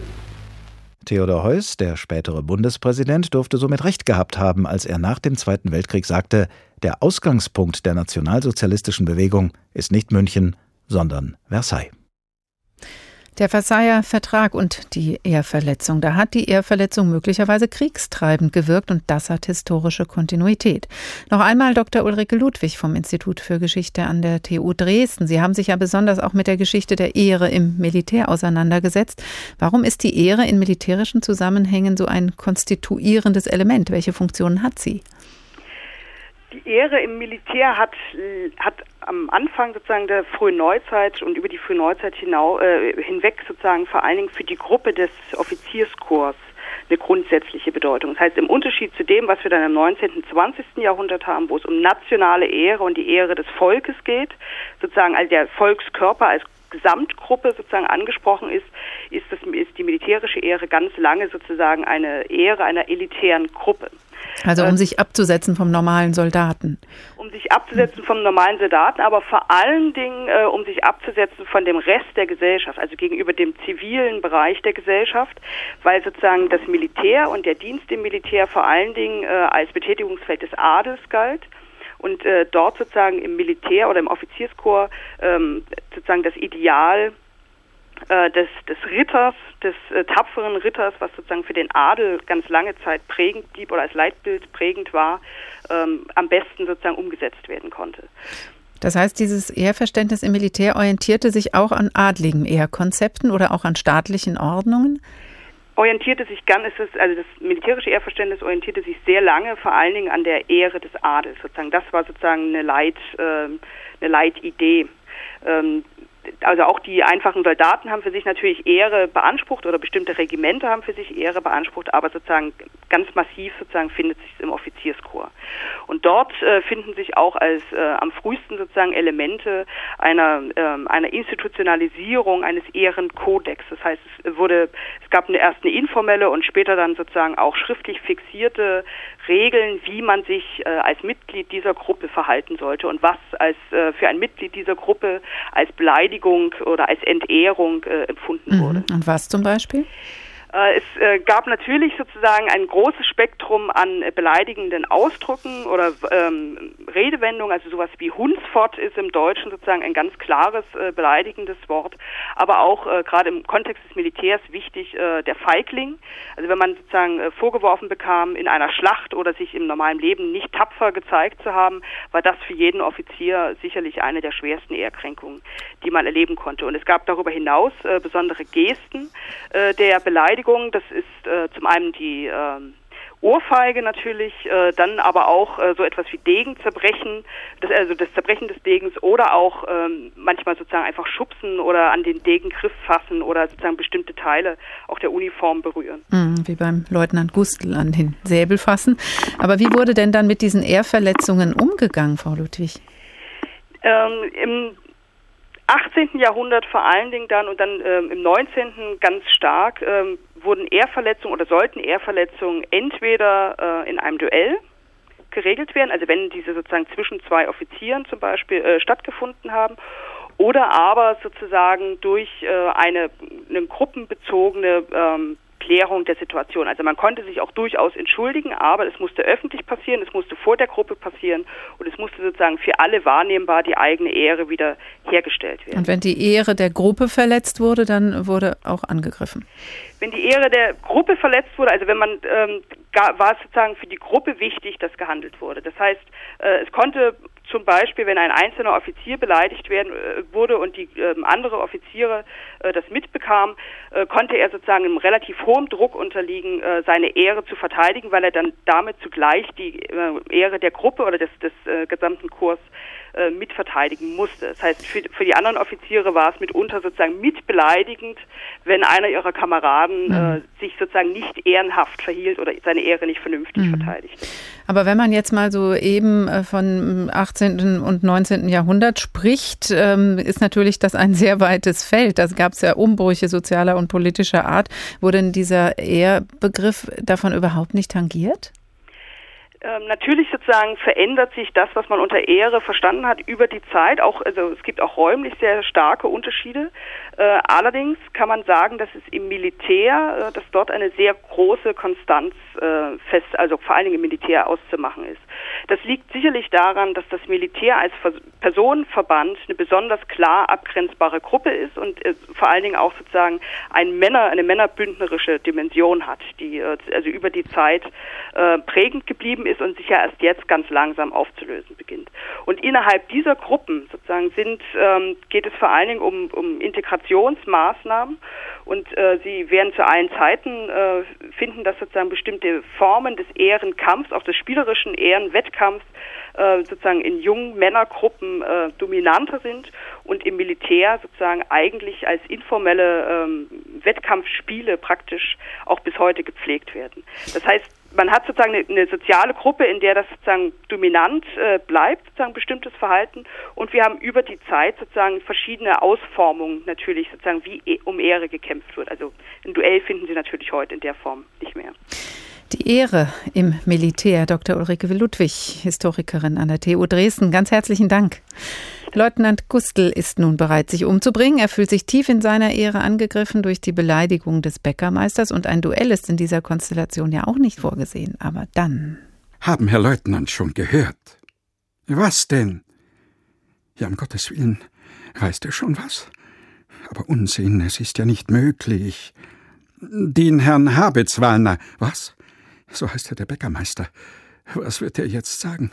Theodor Heuss, der spätere Bundespräsident, durfte somit recht gehabt haben, als er nach dem Zweiten Weltkrieg sagte, der Ausgangspunkt der nationalsozialistischen Bewegung ist nicht München, sondern Versailles. Der Versailler Vertrag und die Ehrverletzung. Da hat die Ehrverletzung möglicherweise kriegstreibend gewirkt und das hat historische Kontinuität. Noch einmal Dr. Ulrike Ludwig vom Institut für Geschichte an der TU Dresden. Sie haben sich ja besonders auch mit der Geschichte der Ehre im Militär auseinandergesetzt. Warum ist die Ehre in militärischen Zusammenhängen so ein konstituierendes Element? Welche Funktionen hat sie? Die Ehre im Militär hat, hat am Anfang sozusagen der frühen Neuzeit und über die frühe Neuzeit hinau, äh, hinweg sozusagen vor allen Dingen für die Gruppe des Offizierskorps eine grundsätzliche Bedeutung. Das heißt, im Unterschied zu dem, was wir dann im 19. und 20. Jahrhundert haben, wo es um nationale Ehre und die Ehre des Volkes geht, sozusagen also der Volkskörper als Gesamtgruppe sozusagen angesprochen ist, ist, das, ist die militärische Ehre ganz lange sozusagen eine Ehre einer elitären Gruppe. Also um äh, sich abzusetzen vom normalen Soldaten. Um sich abzusetzen vom normalen Soldaten, aber vor allen Dingen äh, um sich abzusetzen von dem Rest der Gesellschaft, also gegenüber dem zivilen Bereich der Gesellschaft, weil sozusagen das Militär und der Dienst im Militär vor allen Dingen äh, als Betätigungsfeld des Adels galt und äh, dort sozusagen im Militär oder im Offizierskorps ähm, sozusagen das Ideal äh, des, des Ritters, des äh, tapferen Ritters, was sozusagen für den Adel ganz lange Zeit prägend blieb oder als Leitbild prägend war, ähm, am besten sozusagen umgesetzt werden konnte. Das heißt, dieses Ehrverständnis im Militär orientierte sich auch an adligen Ehrkonzepten oder auch an staatlichen Ordnungen? Orientierte sich ganz, also das militärische Ehrverständnis orientierte sich sehr lange vor allen Dingen an der Ehre des Adels sozusagen. Das war sozusagen eine Leit, äh, eine Leitidee. Ähm, also auch die einfachen Soldaten haben für sich natürlich Ehre beansprucht oder bestimmte Regimenter haben für sich Ehre beansprucht, aber sozusagen ganz massiv sozusagen findet sich im Offizierskorps. Und dort äh, finden sich auch als äh, am frühesten sozusagen Elemente einer äh, einer Institutionalisierung eines Ehrenkodex. Das heißt, es wurde es gab eine erst eine informelle und später dann sozusagen auch schriftlich fixierte Regeln, wie man sich äh, als Mitglied dieser Gruppe verhalten sollte und was als äh, für ein Mitglied dieser Gruppe als Beleidigung oder als Entehrung äh, empfunden mhm. wurde. Und was zum Beispiel? Äh, es äh, gab natürlich sozusagen ein großes Spektrum an beleidigenden Ausdrücken oder ähm, Redewendungen, also sowas wie Hunsfort ist im Deutschen sozusagen ein ganz klares äh, beleidigendes Wort, aber auch äh, gerade im Kontext des Militärs wichtig äh, der Feigling. Also wenn man sozusagen äh, vorgeworfen bekam, in einer Schlacht oder sich im normalen Leben nicht tapfer gezeigt zu haben, war das für jeden Offizier sicherlich eine der schwersten Ehrkränkungen, die man erleben konnte. Und es gab darüber hinaus besondere Gesten der Beleidigung Beleidigung. Das ist äh, zum einen die äh, Ohrfeige natürlich, äh, dann aber auch äh, so etwas wie Degenzerbrechen, das, also das Zerbrechen des Degens oder auch ähm, manchmal sozusagen einfach schubsen oder an den Degengriff fassen oder sozusagen bestimmte Teile auch der Uniform berühren. Mhm, wie beim Leutnant Gustl an den Säbel fassen. Aber wie wurde denn dann mit diesen Ehrverletzungen umgegangen, Frau Ludwig? Ähm, Im 18. Jahrhundert vor allen Dingen dann und dann ähm, im 19. ganz stark ähm, wurden Ehrverletzungen oder sollten Ehrverletzungen entweder äh, in einem Duell geregelt werden, also wenn diese sozusagen zwischen zwei Offizieren zum Beispiel äh, stattgefunden haben, oder aber sozusagen durch äh, eine, eine gruppenbezogene ähm, Klärung der Situation. Also man konnte sich auch durchaus entschuldigen, aber es musste öffentlich passieren, es musste vor der Gruppe passieren und es musste sozusagen für alle wahrnehmbar die eigene Ehre wieder hergestellt werden. Und wenn die Ehre der Gruppe verletzt wurde, dann wurde auch angegriffen. Wenn die Ehre der Gruppe verletzt wurde, also wenn man ähm, war es sozusagen für die Gruppe wichtig, dass gehandelt wurde. Das heißt, äh, es konnte zum Beispiel, wenn ein einzelner Offizier beleidigt werden äh, wurde und die äh, andere Offiziere äh, das mitbekamen, äh, konnte er sozusagen einem relativ hohem Druck unterliegen, äh, seine Ehre zu verteidigen, weil er dann damit zugleich die äh, Ehre der Gruppe oder des, des gesamten Kurs äh, mitverteidigen musste. Das heißt, für, für, die anderen Offiziere war es mitunter sozusagen mitbeleidigend, wenn einer ihrer Kameraden mhm. äh, sich sozusagen nicht ehrenhaft verhielt oder seine Ehre nicht vernünftig mhm. verteidigte. Aber wenn man jetzt mal so eben äh, von 18. und 19. Jahrhundert spricht, ähm, ist natürlich das ein sehr weites Feld. Da gab es ja Umbrüche sozialer und politischer Art. Wurde denn dieser Ehrbegriff davon überhaupt nicht tangiert? Ähm, natürlich sozusagen verändert sich das, was man unter Ehre verstanden hat, über die Zeit. Auch, also es gibt auch räumlich sehr starke Unterschiede. Äh, allerdings kann man sagen, dass es im Militär, äh, dass dort eine sehr große Konstanz äh, fest, also vor allen Dingen im Militär auszumachen ist. Das liegt sicherlich daran, dass das Militär als Personenverband eine besonders klar abgrenzbare Gruppe ist und vor allen Dingen auch sozusagen ein Männer, eine männerbündnerische Dimension hat, die also über die Zeit prägend geblieben ist und sich ja erst jetzt ganz langsam aufzulösen beginnt. Und innerhalb dieser Gruppen sozusagen sind, ähm, geht es vor allen Dingen um, um Integrationsmaßnahmen und äh, sie werden zu allen Zeiten äh, finden, dass sozusagen bestimmte Formen des Ehrenkampfs, auch des spielerischen Ehrenwettkampfs, äh, sozusagen in jungen Männergruppen äh, dominanter sind und im Militär sozusagen eigentlich als informelle ähm, Wettkampfspiele praktisch auch bis heute gepflegt werden. Das heißt, man hat sozusagen eine, eine, soziale Gruppe, in der das sozusagen dominant äh, bleibt, sozusagen bestimmtes Verhalten. Und wir haben über die Zeit sozusagen verschiedene Ausformungen natürlich sozusagen, wie e um Ehre gekämpft wird. Also ein Duell finden Sie natürlich heute in der Form nicht mehr. Die Ehre im Militär, Dr. Ulrike Ludwig, Historikerin an der TU Dresden. Ganz herzlichen Dank. Leutnant Gustl ist nun bereit, sich umzubringen. Er fühlt sich tief in seiner Ehre angegriffen durch die Beleidigung des Bäckermeisters und ein Duell ist in dieser Konstellation ja auch nicht vorgesehen. Aber dann. Haben Herr Leutnant schon gehört? Was denn? Ja, um Gottes Willen, weißt du schon was? Aber Unsinn, es ist ja nicht möglich. Den Herrn Habitzwalner, was? So heißt er der Bäckermeister. Was wird er jetzt sagen?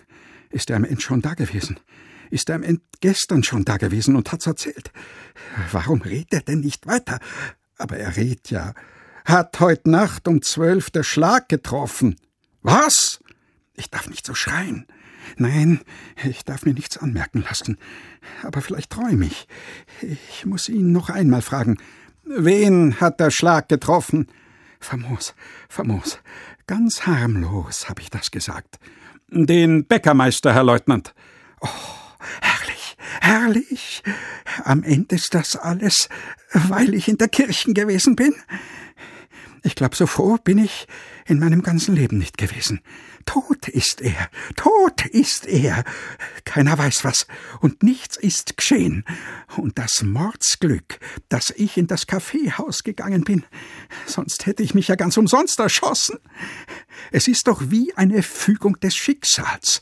Ist er am Ende schon da gewesen? ist er am Ende gestern schon da gewesen und hat's erzählt. Warum redet er denn nicht weiter? Aber er redet ja. Hat heut Nacht um zwölf der Schlag getroffen. Was? Ich darf nicht so schreien. Nein, ich darf mir nichts anmerken lassen. Aber vielleicht träume ich. Ich muss ihn noch einmal fragen. Wen hat der Schlag getroffen? Famos, famos. Ganz harmlos, habe ich das gesagt. Den Bäckermeister, Herr Leutnant. Oh, Herrlich, herrlich. Am Ende ist das alles, weil ich in der Kirche gewesen bin. Ich glaube, so froh bin ich in meinem ganzen Leben nicht gewesen. Tot ist er, tot ist er. Keiner weiß was, und nichts ist geschehen. Und das Mordsglück, dass ich in das Kaffeehaus gegangen bin, sonst hätte ich mich ja ganz umsonst erschossen. Es ist doch wie eine Fügung des Schicksals.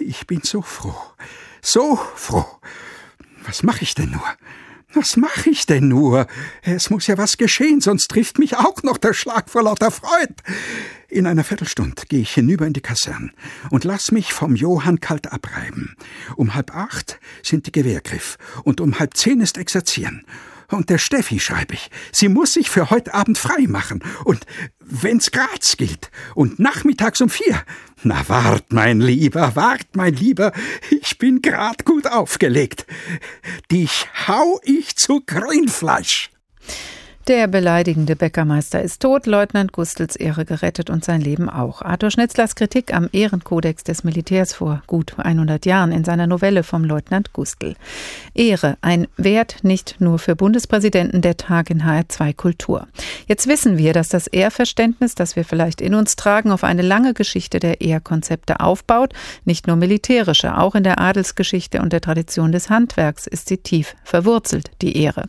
Ich bin so froh, so froh. Was mache ich denn nur? Was mache ich denn nur? Es muss ja was geschehen, sonst trifft mich auch noch der Schlag vor lauter Freud. In einer Viertelstunde gehe ich hinüber in die Kaserne und lass mich vom Johann kalt abreiben. Um halb acht sind die Gewehrgriff und um halb zehn ist Exerzieren. Und der Steffi schreibe ich, sie muss sich für heute Abend frei machen. Und wenn's Graz gilt und nachmittags um vier. Na wart, mein Lieber, wart, mein Lieber, ich bin grad gut aufgelegt. Dich hau ich zu Grünfleisch. Der beleidigende Bäckermeister ist tot, Leutnant Gustels Ehre gerettet und sein Leben auch. Arthur Schnitzlers Kritik am Ehrenkodex des Militärs vor gut 100 Jahren in seiner Novelle vom Leutnant Gustel. Ehre, ein Wert nicht nur für Bundespräsidenten, der Tag in HR2 Kultur. Jetzt wissen wir, dass das Ehrverständnis, das wir vielleicht in uns tragen, auf eine lange Geschichte der Ehrkonzepte aufbaut. Nicht nur militärische, auch in der Adelsgeschichte und der Tradition des Handwerks ist sie tief verwurzelt, die Ehre.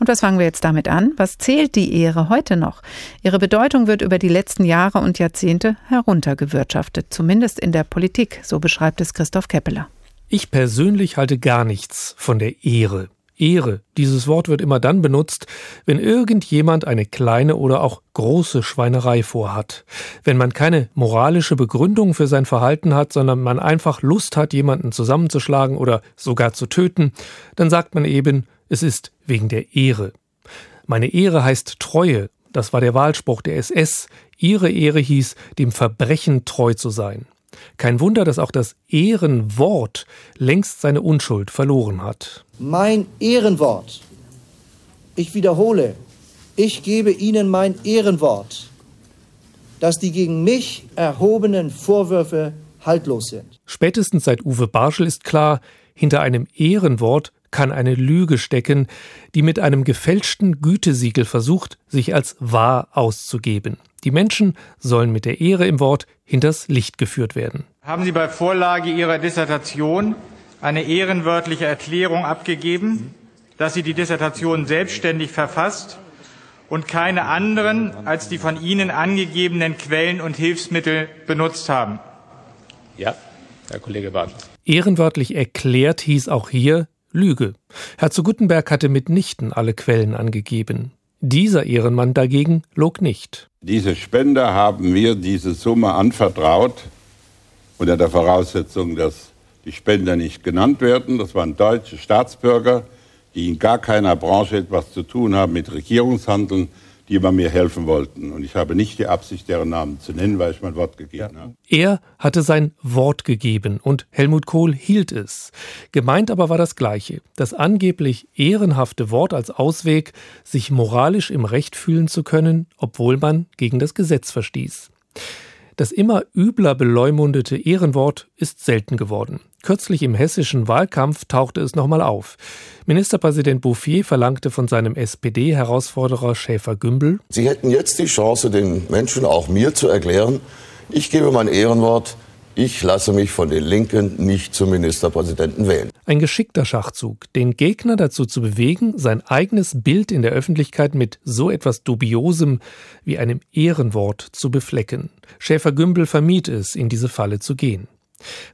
Und was fangen wir jetzt damit an? Was zählt die Ehre heute noch? Ihre Bedeutung wird über die letzten Jahre und Jahrzehnte heruntergewirtschaftet, zumindest in der Politik, so beschreibt es Christoph Keppeler. Ich persönlich halte gar nichts von der Ehre. Ehre. Dieses Wort wird immer dann benutzt, wenn irgendjemand eine kleine oder auch große Schweinerei vorhat. Wenn man keine moralische Begründung für sein Verhalten hat, sondern man einfach Lust hat, jemanden zusammenzuschlagen oder sogar zu töten, dann sagt man eben, es ist wegen der Ehre. Meine Ehre heißt Treue. Das war der Wahlspruch der SS. Ihre Ehre hieß, dem Verbrechen treu zu sein. Kein Wunder, dass auch das Ehrenwort längst seine Unschuld verloren hat. Mein Ehrenwort. Ich wiederhole, ich gebe Ihnen mein Ehrenwort, dass die gegen mich erhobenen Vorwürfe haltlos sind. Spätestens seit Uwe Barschel ist klar, hinter einem Ehrenwort kann eine Lüge stecken, die mit einem gefälschten Gütesiegel versucht, sich als wahr auszugeben. Die Menschen sollen mit der Ehre im Wort hinters Licht geführt werden. Haben Sie bei Vorlage Ihrer Dissertation eine ehrenwörtliche Erklärung abgegeben, dass Sie die Dissertation selbstständig verfasst und keine anderen als die von Ihnen angegebenen Quellen und Hilfsmittel benutzt haben? Ja, Herr Kollege Bartels. Ehrenwörtlich erklärt hieß auch hier, Lüge. Herr zu Guttenberg hatte mitnichten alle Quellen angegeben. Dieser Ehrenmann dagegen log nicht. Diese Spender haben mir diese Summe anvertraut, unter der Voraussetzung, dass die Spender nicht genannt werden. Das waren deutsche Staatsbürger, die in gar keiner Branche etwas zu tun haben mit Regierungshandeln, die bei mir helfen wollten. Und ich habe nicht die Absicht, deren Namen zu nennen, weil ich mein Wort gegeben habe. Er hatte sein Wort gegeben und Helmut Kohl hielt es. Gemeint aber war das Gleiche. Das angeblich ehrenhafte Wort als Ausweg, sich moralisch im Recht fühlen zu können, obwohl man gegen das Gesetz verstieß. Das immer übler beleumundete Ehrenwort ist selten geworden. Kürzlich im hessischen Wahlkampf tauchte es nochmal auf. Ministerpräsident Bouffier verlangte von seinem SPD-Herausforderer Schäfer-Gümbel, Sie hätten jetzt die Chance, den Menschen, auch mir, zu erklären, ich gebe mein Ehrenwort, ich lasse mich von den Linken nicht zum Ministerpräsidenten wählen. Ein geschickter Schachzug, den Gegner dazu zu bewegen, sein eigenes Bild in der Öffentlichkeit mit so etwas Dubiosem wie einem Ehrenwort zu beflecken. Schäfer-Gümbel vermied es, in diese Falle zu gehen.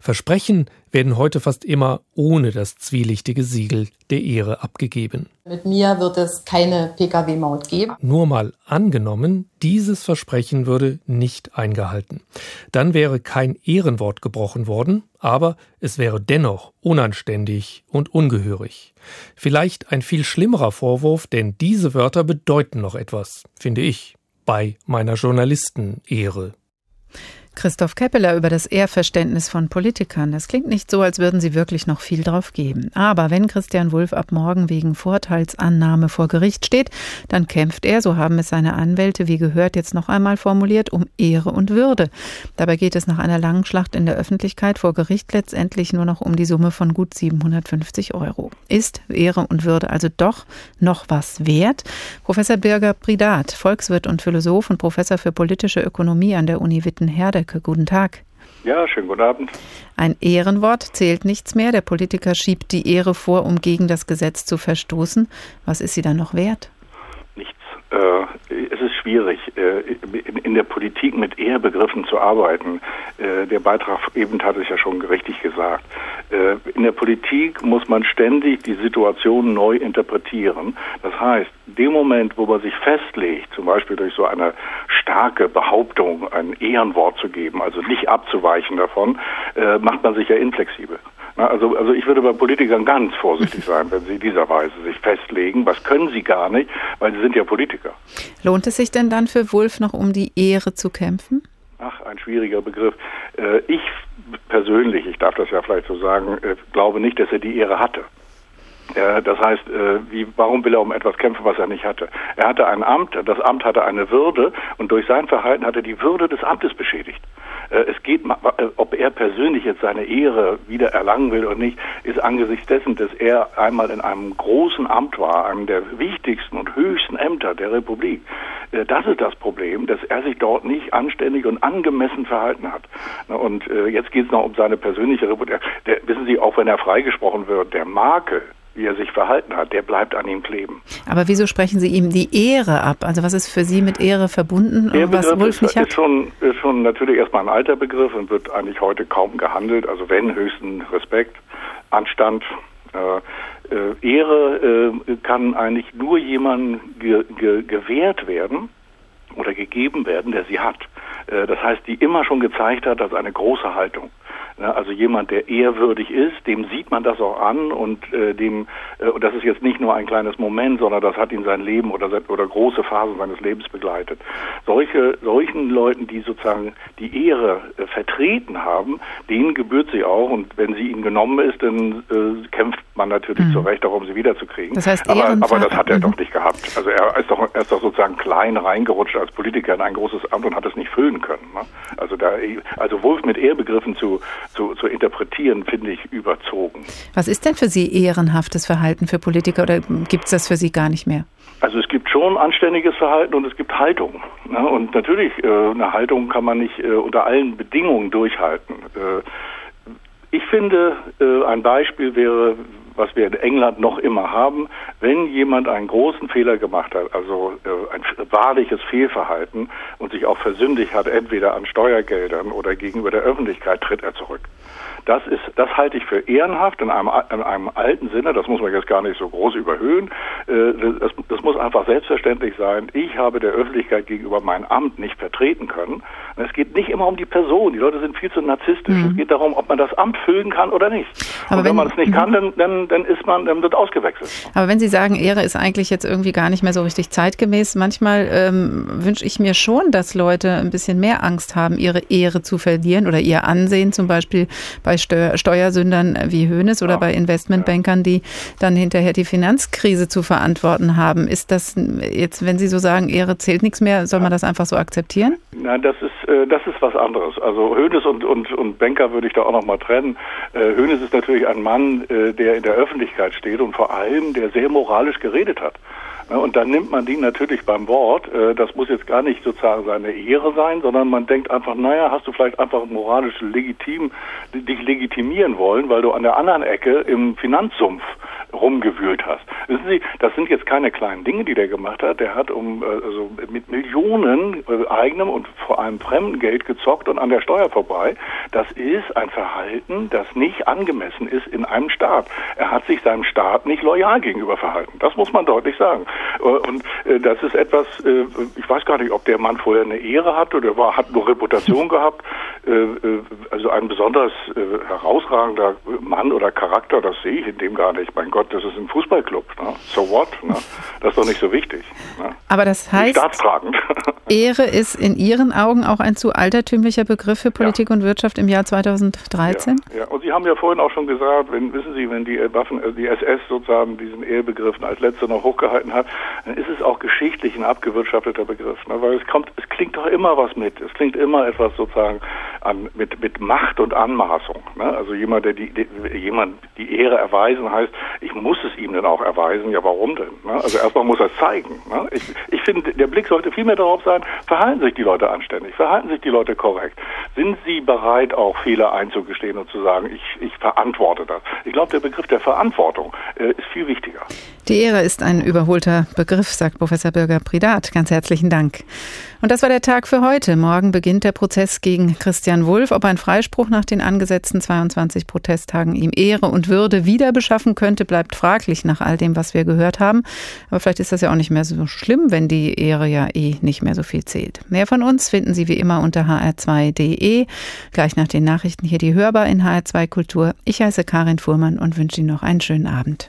Versprechen werden heute fast immer ohne das zwielichtige Siegel der Ehre abgegeben. Mit mir wird es keine Pkw-Maut geben. Nur mal angenommen, dieses Versprechen würde nicht eingehalten. Dann wäre kein Ehrenwort gebrochen worden, aber es wäre dennoch unanständig und ungehörig. Vielleicht ein viel schlimmerer Vorwurf, denn diese Wörter bedeuten noch etwas, finde ich, bei meiner Journalistenehre. Christoph Keppeler über das Ehrverständnis von Politikern. Das klingt nicht so, als würden sie wirklich noch viel drauf geben. Aber wenn Christian Wulff ab morgen wegen Vorteilsannahme vor Gericht steht, dann kämpft er, so haben es seine Anwälte, wie gehört, jetzt noch einmal formuliert, um Ehre und Würde. Dabei geht es nach einer langen Schlacht in der Öffentlichkeit vor Gericht letztendlich nur noch um die Summe von gut 750 Euro. Ist Ehre und Würde also doch noch was wert? Professor Birger Pridat, Volkswirt und Philosoph und Professor für politische Ökonomie an der Uni Wittenherde, Höcke. Guten Tag. Ja, schönen guten Abend. Ein Ehrenwort zählt nichts mehr. Der Politiker schiebt die Ehre vor, um gegen das Gesetz zu verstoßen. Was ist sie dann noch wert? Nichts. Äh, schwierig, äh, in der Politik mit Ehrbegriffen zu arbeiten. Äh, der Beitrag eben hat es ja schon richtig gesagt. Äh, in der Politik muss man ständig die Situation neu interpretieren. Das heißt, dem Moment, wo man sich festlegt, zum Beispiel durch so eine starke Behauptung, ein Ehrenwort zu geben, also nicht abzuweichen davon, macht man sich ja inflexibel. Also, also ich würde bei Politikern ganz vorsichtig sein, wenn sie dieser Weise sich festlegen. Was können sie gar nicht, weil sie sind ja Politiker. Lohnt es sich denn dann für Wulff noch um die Ehre zu kämpfen? Ach, ein schwieriger Begriff. Äh, ich persönlich, ich darf das ja vielleicht so sagen, äh, glaube nicht, dass er die Ehre hatte. Das heißt, wie, warum will er um etwas kämpfen, was er nicht hatte? Er hatte ein Amt, das Amt hatte eine Würde und durch sein Verhalten hat er die Würde des Amtes beschädigt. Es geht, ob er persönlich jetzt seine Ehre wieder erlangen will oder nicht, ist angesichts dessen, dass er einmal in einem großen Amt war, einem der wichtigsten und höchsten Ämter der Republik. Das ist das Problem, dass er sich dort nicht anständig und angemessen verhalten hat. Und jetzt geht es noch um seine persönliche Reputation. Wissen Sie, auch wenn er freigesprochen wird, der Makel, wie er sich verhalten hat, der bleibt an ihm kleben. Aber wieso sprechen Sie ihm die Ehre ab? Also was ist für Sie mit Ehre verbunden, Der was Begriff Wolf ist, nicht hat? ist, schon, ist schon natürlich erstmal ein alter Begriff und wird eigentlich heute kaum gehandelt. Also wenn höchsten Respekt, Anstand. Äh, äh, Ehre äh, kann eigentlich nur jemandem ge ge gewährt werden oder gegeben werden, der sie hat. Äh, das heißt, die immer schon gezeigt hat, dass eine große Haltung. Also jemand, der ehrwürdig ist, dem sieht man das auch an und äh, dem äh, und das ist jetzt nicht nur ein kleines Moment, sondern das hat ihn sein Leben oder oder große Phasen seines Lebens begleitet. Solche solchen Leuten, die sozusagen die Ehre äh, vertreten haben, denen gebührt sie auch und wenn sie ihnen genommen ist, dann äh, kämpft man natürlich zu Recht darum, sie wiederzukriegen. Das heißt, aber, aber das hat er Mhm. doch nicht gehabt. Also er ist doch er ist doch sozusagen klein reingerutscht als Politiker in ein großes Amt und hat es nicht füllen können. Ne? Also da also Wolf mit Ehrbegriffen zu zu, zu interpretieren, finde ich überzogen. Was ist denn für Sie ehrenhaftes Verhalten für Politiker oder gibt es das für Sie gar nicht mehr? Also es gibt schon anständiges Verhalten und es gibt Haltung. Ne? Und natürlich, äh, eine Haltung kann man nicht äh, unter allen Bedingungen durchhalten. Äh, ich finde, äh, ein Beispiel wäre, was wir in England noch immer haben, wenn jemand einen großen Fehler gemacht hat, also äh, ein wahrliches Fehlverhalten und sich auch versündigt hat, entweder an Steuergeldern oder gegenüber der Öffentlichkeit, tritt er zurück. Das ist, das halte ich für ehrenhaft in einem, in einem alten Sinne. Das muss man jetzt gar nicht so groß überhöhen. Äh, Das, das muss einfach selbstverständlich sein. Ich habe der Öffentlichkeit gegenüber mein Amt nicht vertreten können. Und Es geht nicht immer um die Person. Die Leute sind viel zu narzisstisch. Es geht darum, ob man das Amt füllen kann oder nicht. Aber Und wenn, wenn- man es nicht kann, dann, dann, dann ist man, dann wird ausgewechselt. Aber wenn Sie sagen, Ehre ist eigentlich jetzt irgendwie gar nicht mehr so richtig zeitgemäß, manchmal ähm, wünsche ich mir schon, dass Leute ein bisschen mehr Angst haben, ihre Ehre zu verlieren oder ihr Ansehen, zum Beispiel bei Steu Steuersündern wie Hönes oder bei Investmentbankern, die dann hinterher die Finanzkrise zu verantworten haben. Ist das jetzt, wenn Sie so sagen, Ehre zählt nichts mehr, soll man das einfach so akzeptieren? Nein, das ist äh, das ist was anderes. Also Hönes und und und Banker würde ich da auch noch mal trennen. Äh, Hönes ist natürlich ein Mann, äh, der in der Öffentlichkeit steht und vor allem der sehr moralisch geredet hat. Und dann nimmt man die natürlich beim Wort. Äh, Das muss jetzt gar nicht sozusagen seine Ehre sein, sondern man denkt einfach, naja, hast du vielleicht einfach moralisch legitim, dich legitimieren wollen, weil du an der anderen Ecke im Finanzsumpf rumgewühlt hast. Wissen Sie, das sind jetzt keine kleinen Dinge, die der gemacht hat. Der hat um äh, also mit Millionen äh, eigenem und vor allem fremden Geld gezockt und an der Steuer vorbei. Das ist ein Verhalten, das nicht angemessen ist in einem Staat. Er hat sich seinem Staat nicht loyal gegenüber verhalten. Das muss man deutlich sagen. Äh, Und äh, das ist etwas, äh, ich weiß gar nicht, ob der Mann vorher eine Ehre hatte oder war, hat nur Reputation gehabt. Äh, äh, Also ein besonders äh, herausragender Mann oder Charakter, das sehe ich in dem gar nicht. Mein Gott, das ist ein Fußballclub. Ne? So what? Ne? Das ist doch nicht so wichtig. Ne? Aber das heißt. Ehre ist in Ihren Augen auch ein zu altertümlicher Begriff für Politik und Wirtschaft im Jahr 2013? Ja, und Sie haben ja vorhin auch schon gesagt, wenn, wissen Sie, wenn die Waffen, die SS sozusagen diesen Ehebegriff als letzte noch hochgehalten hat, dann ist es auch geschichtlich ein abgewirtschafteter Begriff, ne? weil es kommt, es klingt doch immer was mit. Es klingt immer etwas sozusagen an, mit, mit Macht und Anmaßung. Ne? Also jemand, der die, die, jemand die Ehre erweisen heißt, ich muss es ihm dann auch erweisen. Ja, warum denn? Ne? Also erstmal muss er es zeigen. Ne? Ich, ich finde, der Blick sollte viel mehr darauf sein, verhalten sich die Leute anständig, verhalten sich die Leute korrekt. Sind sie bereit, auch Fehler einzugestehen und zu sagen, ich, ich verantworte das? Ich glaube, der Begriff der Verantwortung äh, ist viel wichtiger. Die Ehre ist ein überholter Begriff, sagt Professor Bürger Pridat. Ganz herzlichen Dank. Und das war der Tag für heute. Morgen beginnt der Prozess gegen Christian Wulff. Ob ein Freispruch nach den angesetzten 22 Protesttagen ihm Ehre und Würde wieder beschaffen könnte, bleibt fraglich nach all dem, was wir gehört haben. Aber vielleicht ist das ja auch nicht mehr so schlimm, wenn die Ehre ja eh nicht mehr so viel zählt. Mehr von uns finden Sie wie immer unter hr2.de. Gleich nach den Nachrichten hier die Hörbar in HR2 Kultur. Ich heiße Karin Fuhrmann und wünsche Ihnen noch einen schönen Abend.